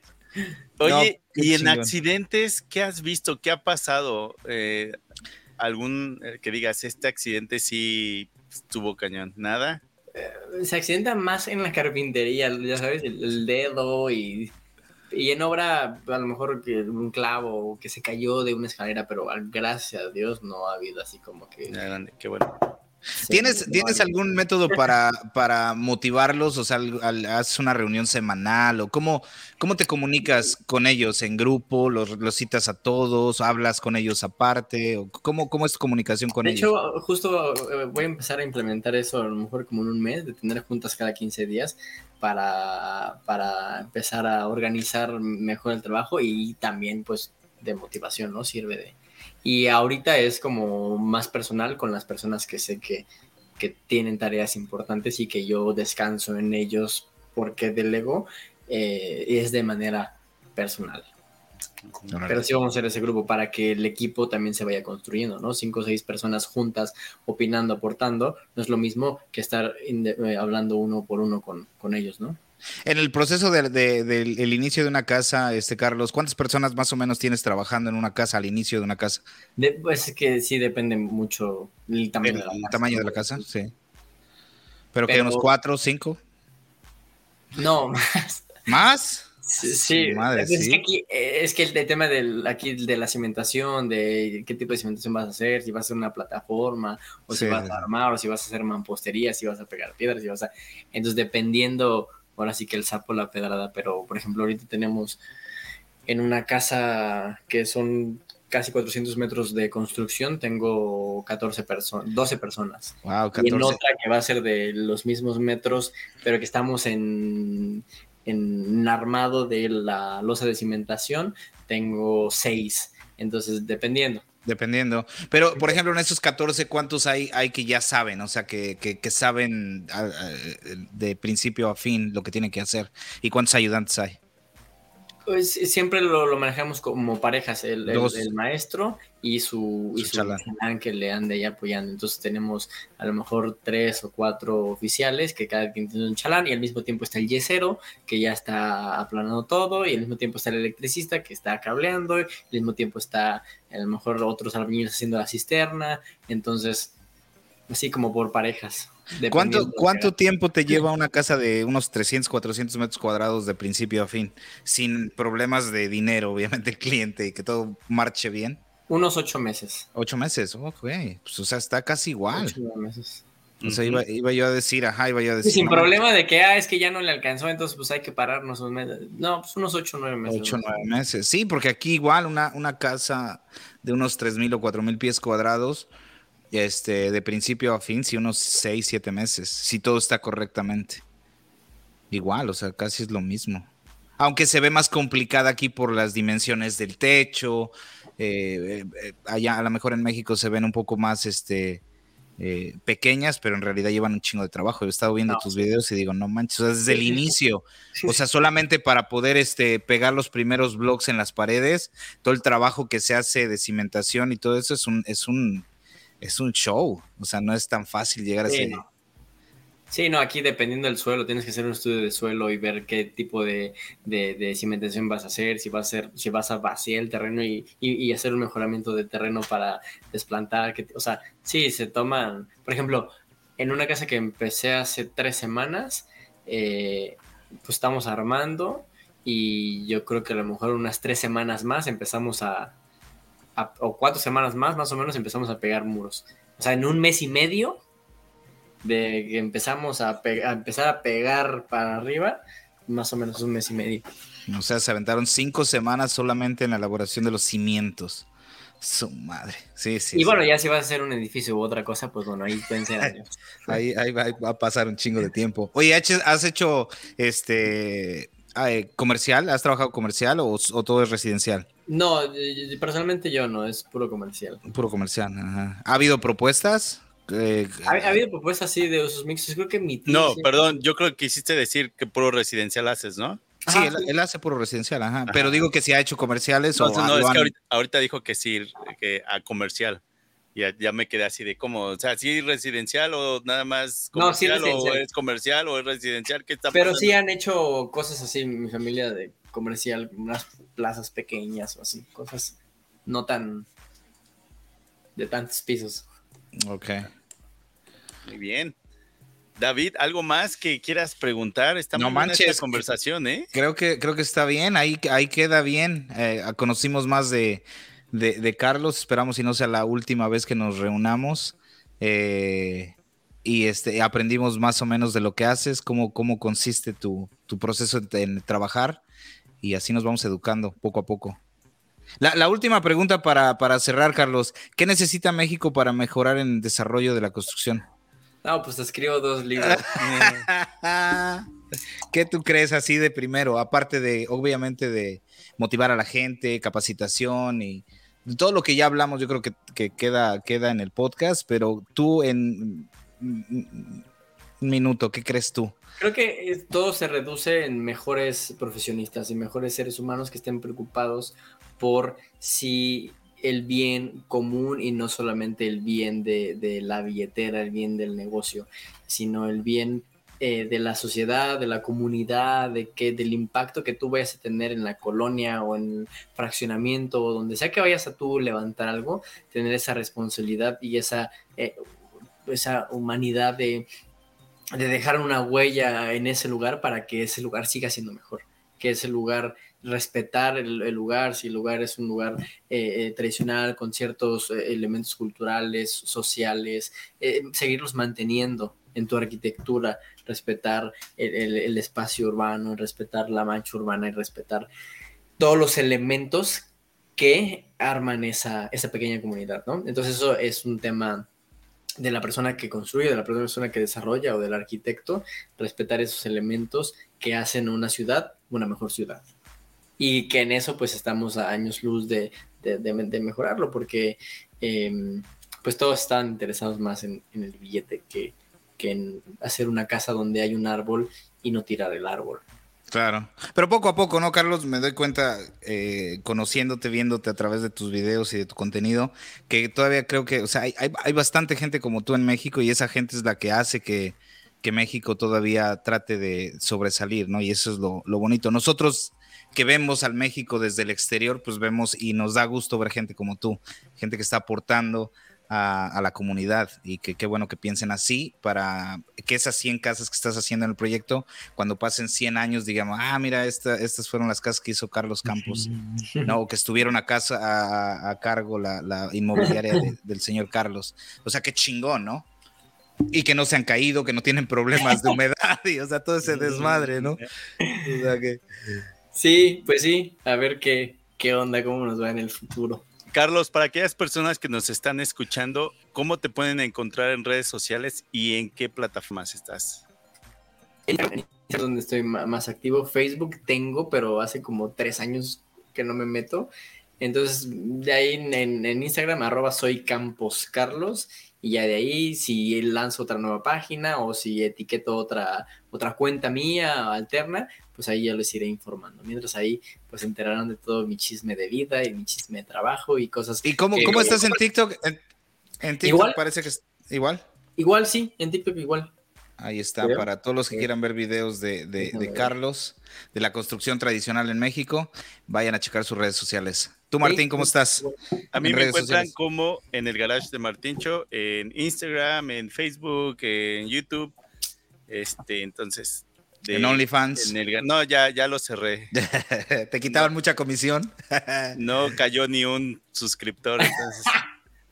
Oye, y en accidentes, ¿qué has visto? ¿Qué ha pasado? Eh, ¿Algún eh, que digas, este accidente sí estuvo cañón? ¿Nada? Eh, se accidenta más en la carpintería, ya sabes, el, dedo y, y, en obra, a lo mejor que un clavo que se cayó de una escalera, pero gracias a Dios no ha habido así como que. Qué bueno. ¿Tienes, ¿Tienes algún método (laughs) para, para motivarlos? O sea, ¿haces una reunión semanal? ¿O cómo, cómo te comunicas con ellos en grupo? ¿Los, los citas a todos? ¿Hablas con ellos aparte? ¿O cómo, ¿Cómo es tu comunicación con ellos? De hecho, justo eh, voy a empezar a implementar eso a lo mejor como en un mes, de tener juntas cada 15 días para, para empezar a organizar mejor el trabajo y también pues de motivación, ¿no? Sirve de, y ahorita es como más personal con las personas que sé que, que tienen tareas importantes y que yo descanso en ellos porque delego, eh, es de manera personal. Pero sí vamos a hacer ese grupo para que el equipo también se vaya construyendo, ¿no? Cinco o seis personas juntas, opinando, aportando, no es lo mismo que estar eh, hablando uno por uno con, con ellos, ¿no? En el proceso del inicio de una casa, este Carlos, ¿cuántas personas más o menos tienes trabajando en una casa al inicio de una casa? pues que sí depende mucho el tamaño, de, la casa, tamaño de la casa. Sí. Pero, que unos cuatro, cinco. No, (laughs) más. ¿Más? Sí, es, Que aquí, es que el, tema del, aquí de la cimentación, de qué tipo de cimentación vas a hacer, si vas a hacer una plataforma, o si vas a armar, o si vas a hacer mampostería, si vas a pegar piedras, si vas a... Entonces, dependiendo ahora sí que el sapo la pedrada, pero por ejemplo ahorita tenemos en una casa que son casi 400 metros de construcción, tengo 14 personas, 12 personas. Wow, 14. Y en otra que va a ser de los mismos metros, pero que estamos en, en armado de la losa de cimentación, tengo 6. Entonces, dependiendo. Dependiendo. Pero, por ejemplo, en esos 14, ¿cuántos hay, hay que ya saben? O sea, que, que, saben de principio a fin lo que tienen que hacer. ¿Y cuántos ayudantes hay? Pues siempre lo, manejamos como parejas, el, el, maestro y su, y su, que le ande ahí apoyando. Entonces tenemos a lo mejor tres o cuatro oficiales que cada quien tiene un chalán y al mismo tiempo está el yesero que ya está aplanando todo y al mismo tiempo está el electricista que está cableando y al mismo tiempo está a lo mejor otros albañiles haciendo la cisterna. Entonces, así como por parejas. ¿Cuánto, cuánto tiempo te lleva una casa de unos 300, 400 metros cuadrados de principio a fin? Sin problemas de dinero, obviamente, el cliente y que todo marche bien. Unos ocho meses. Ocho meses, ok. Pues, o sea, está casi igual. Ocho meses. O sea, iba, yo a decir, ajá, iba yo a decir. sin problema de que, ah, es que ya no le alcanzó, entonces pues hay que pararnos unos meses. No, pues unos ocho, nueve meses. Ocho, nueve meses. Sí, porque aquí igual una, una casa de unos tres mil o cuatro mil pies cuadrados, este, de principio a fin, sí, unos seis, siete meses, si todo está correctamente. Igual, o sea, casi es lo mismo. Aunque se ve más complicada aquí por las dimensiones del techo. Eh, eh, allá a lo mejor en México se ven un poco más este, eh, pequeñas, pero en realidad llevan un chingo de trabajo. Yo he estado viendo tus videos y digo, no manches, desde el inicio, o sea, solamente para poder este, pegar los primeros blocks en las paredes, todo el trabajo que se hace de cimentación y todo eso es un, es un, es un show. O sea, no es tan fácil llegar a ese. No. Sí, no, aquí dependiendo del suelo, tienes que hacer un estudio de suelo y ver qué tipo de, cimentación vas a hacer, si vas a hacer, si vas a vaciar el terreno y, hacer un mejoramiento de terreno para desplantar. Que, o sea, sí, se toman, por ejemplo, en una casa que empecé hace tres semanas, eh, pues estamos armando y yo creo que a lo mejor unas tres semanas más empezamos a, o cuatro semanas más, más o menos, empezamos a pegar muros. O sea, en un mes y medio de que empezamos a, empezar a pegar para arriba, más o menos un mes y medio. O sea, se aventaron cinco semanas solamente en la elaboración de los cimientos. Su madre. Sí, sí. Y bueno, ya si vas a hacer un edificio u otra cosa, pues bueno, ahí pueden ser años. (laughs) ahí, ahí va, a pasar un chingo de tiempo. Oye, ¿has hecho este comercial? ¿Has trabajado comercial o todo es residencial? No, personalmente yo no, es puro comercial. Puro comercial, ¿Ha habido propuestas? Eh, ¿Ha, habido propuestas así de usos mixtos? Creo que mi No, perdón, yo creo que quisiste decir que puro residencial haces, ¿no? Sí, él, hace puro residencial, Pero digo que si ha hecho comerciales o. No, es que ahorita, dijo que sí, que a comercial. ya, ya me quedé así de cómo, o sea, ¿sí residencial o nada más comercial no, o es comercial o es residencial? ¿Qué está Pero sí han hecho cosas así, mi familia de comercial, unas plazas pequeñas o así, cosas no tan de tantos pisos. Ok. Muy bien. David, ¿algo más que quieras preguntar? Está no manches, esta conversación, ¿eh? Creo que, creo que está bien, ahí, ahí queda bien. Eh, conocimos más de, de, Carlos. Esperamos si no sea la última vez que nos reunamos. Eh, y este, aprendimos más o menos de lo que haces, cómo, cómo consiste tu, proceso en trabajar. Y así nos vamos educando poco a poco. La, última pregunta para, para, cerrar, Carlos. ¿Qué necesita México para mejorar en el desarrollo de la construcción? No, pues escribo dos libros. (laughs) ¿Qué tú crees así de primero? Aparte de, obviamente, de motivar a la gente, capacitación y todo lo que ya hablamos, yo creo que, queda, queda en el podcast, pero tú en minuto, ¿qué crees tú? Creo que todo se reduce en mejores profesionistas y mejores seres humanos que estén preocupados por si el bien común y no solamente el bien de, la billetera, el bien del negocio, sino el bien eh, de la sociedad, de la comunidad, de que, del impacto que tú vayas a tener en la colonia o en el fraccionamiento o donde sea que vayas a tú levantar algo, tener esa responsabilidad y esa, eh, esa humanidad de, de dejar una huella en ese lugar para que ese lugar siga siendo mejor, que ese lugar respetar el, lugar, si el lugar es un lugar eh, eh, tradicional con ciertos eh, elementos culturales, sociales, seguirlos manteniendo en tu arquitectura, respetar el, espacio urbano, respetar la mancha urbana y respetar todos los elementos que arman esa, esa pequeña comunidad, ¿no? Entonces eso es un tema de la persona que construye, de la persona que desarrolla o del arquitecto, respetar esos elementos que hacen una ciudad una mejor ciudad y que en eso pues estamos a años luz de, mejorarlo porque em, pues todos están interesados más en, el billete que, en hacer una casa donde hay un árbol y no tirar el árbol. Claro, pero poco a poco, ¿no, Carlos? Me doy cuenta, eh, conociéndote, viéndote a través de tus videos y de tu contenido, que todavía creo que, o sea, hay, bastante gente como tú en México y esa gente es la que hace que, México todavía trate de sobresalir, ¿no? Y eso es lo, lo bonito. Nosotros que vemos al México desde el exterior, pues vemos y nos da gusto ver gente como tú, gente que está aportando a, la comunidad y que qué bueno que piensen así para que esas 100 casas que estás haciendo en el proyecto, cuando pasen 100 años, digamos, ah, mira, estas fueron las casas que hizo Carlos Campos, no, que estuvieron a casa a, cargo la, inmobiliaria (laughs) del señor Carlos. O sea, qué chingón, ¿no? y que no se han caído, que no tienen problemas de humedad y, o sea, todo ese desmadre, ¿no? O sea que Sí, pues sí, a ver qué, qué onda, cómo nos va en el futuro. Carlos, para aquellas personas que nos están escuchando, ¿cómo te pueden encontrar en redes sociales y en qué plataformas estás? Es donde estoy más activo. Facebook tengo, pero hace como tres años que no me meto. Entonces, de ahí en, Instagram, arroba soy Campos Carlos. Y ya de ahí, si lanzo otra nueva página o si etiqueto otra, otra cuenta mía alterna, pues ahí ya les iré informando. Mientras ahí, pues enterarán de todo mi chisme de vida y mi chisme de trabajo y cosas. ¿Y cómo, cómo estás en TikTok? En, TikTok igual, parece que es igual. Igual, sí, en TikTok igual. Ahí está, para todos los que quieran ver videos de, de, Carlos, de la construcción tradicional en México, vayan a checar sus redes sociales. Tú, Martín, ¿cómo estás? A mí me encuentran como en el garage de Martincho, en Instagram, en Facebook, en YouTube. Este, entonces, en OnlyFans. no, ya, ya lo cerré. (laughs) ¿Te quitaban mucha comisión? (laughs) no cayó ni un suscriptor, entonces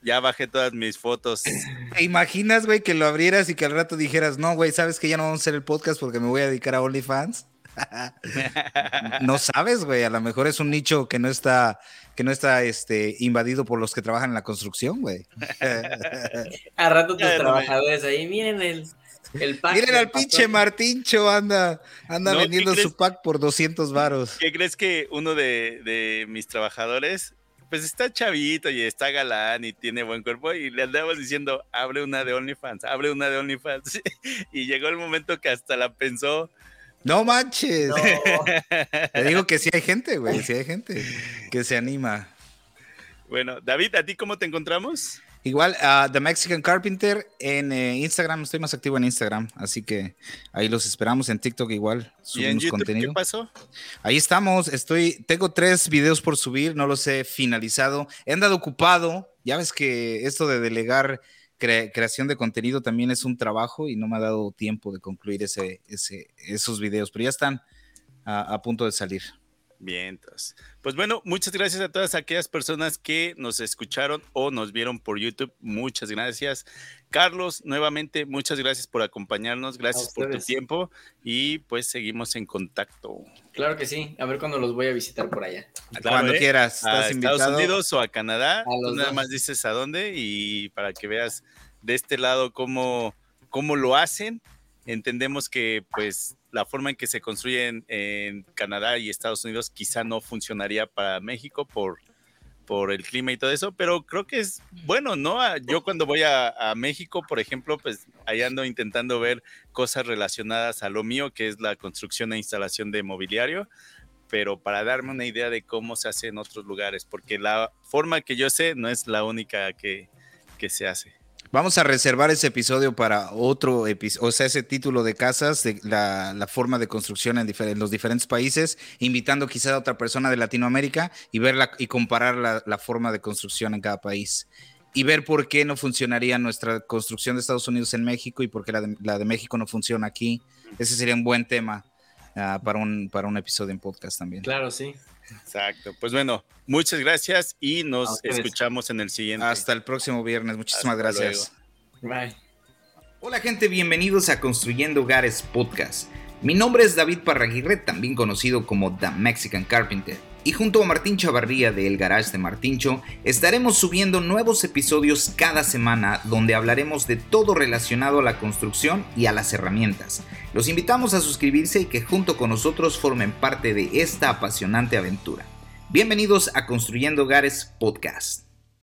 ya bajé todas mis fotos. ¿Te imaginas, güey, que lo abrieras y que al rato dijeras, no, güey, ¿sabes que ya no vamos a hacer el podcast porque me voy a dedicar a OnlyFans? (laughs) no sabes, güey, a lo mejor es un nicho que no está que no está este invadido por los que trabajan en la construcción, güey. (laughs) a rato tus trabajadores ahí, miren el Miren al pinche Martincho, anda, anda vendiendo su pack por 200 varos. ¿Qué crees que uno de, mis trabajadores, pues está chavito y está galán y tiene buen cuerpo y le andamos diciendo, abre una de OnlyFans, abre una de OnlyFans. (laughs) y llegó el momento que hasta la pensó. No manches. (laughs) Te digo que sí hay gente, güey, sí hay gente que se anima. Bueno, David, ¿a ti cómo te encontramos? Igual, uh, The Mexican Carpenter en eh, Instagram, estoy más activo en Instagram, así que ahí los esperamos en TikTok igual. ¿Y en YouTube contenido. qué pasó? Ahí estamos, estoy, tengo tres videos por subir, no los he finalizado. He andado ocupado, ya ves que esto de delegar creación de contenido también es un trabajo y no me ha dado tiempo de concluir ese, ese esos videos, pero ya están a punto de salir. Bien, entonces. Pues bueno, muchas gracias a todas aquellas personas que nos escucharon o nos vieron por YouTube. Muchas gracias. Carlos, nuevamente, muchas gracias por acompañarnos. Gracias por tu tiempo y pues seguimos en contacto. Claro que sí. A ver cuándo los voy a visitar por allá. Cuando ¿eh? quieras. a Estados Unidos o a Canadá. Tú nada más dices a dónde y para que veas de este lado cómo, cómo lo hacen. Entendemos que pues la forma en que se construyen en Canadá y Estados Unidos quizá no funcionaría para México por, por el clima y todo eso, pero creo que es bueno, ¿no? Ah, yo cuando voy a, México, por ejemplo, pues ahí ando intentando ver cosas relacionadas a lo mío, que es la construcción e instalación de mobiliario, pero para darme una idea de cómo se hace en otros lugares, porque la forma que yo sé no es la única que, que se hace. Vamos a reservar ese episodio para otro episodio, o sea, ese título de casas, de la, forma de construcción en, los diferentes países, invitando quizá a otra persona de Latinoamérica y verla y comparar la, forma de construcción en cada país y ver por qué no funcionaría nuestra construcción de Estados Unidos en México y por qué la de, México no funciona aquí. Ese sería un buen tema ah, para, un, para un episodio en podcast también. Claro, sí. Exacto. Pues bueno, muchas gracias y nos escuchamos en el siguiente. Hasta el próximo viernes. Muchísimas gracias. Bye. Hola gente, bienvenidos a Construyendo Hogares Podcast. Mi nombre es David Parraguirre, también conocido como The Mexican Carpenter. Y junto a Martín Chavarría de El Garage de Martíncho, estaremos subiendo nuevos episodios cada semana donde hablaremos de todo relacionado a la construcción y a las herramientas. Los invitamos a suscribirse y que junto con nosotros formen parte de esta apasionante aventura. Bienvenidos a Construyendo Hogares Podcast.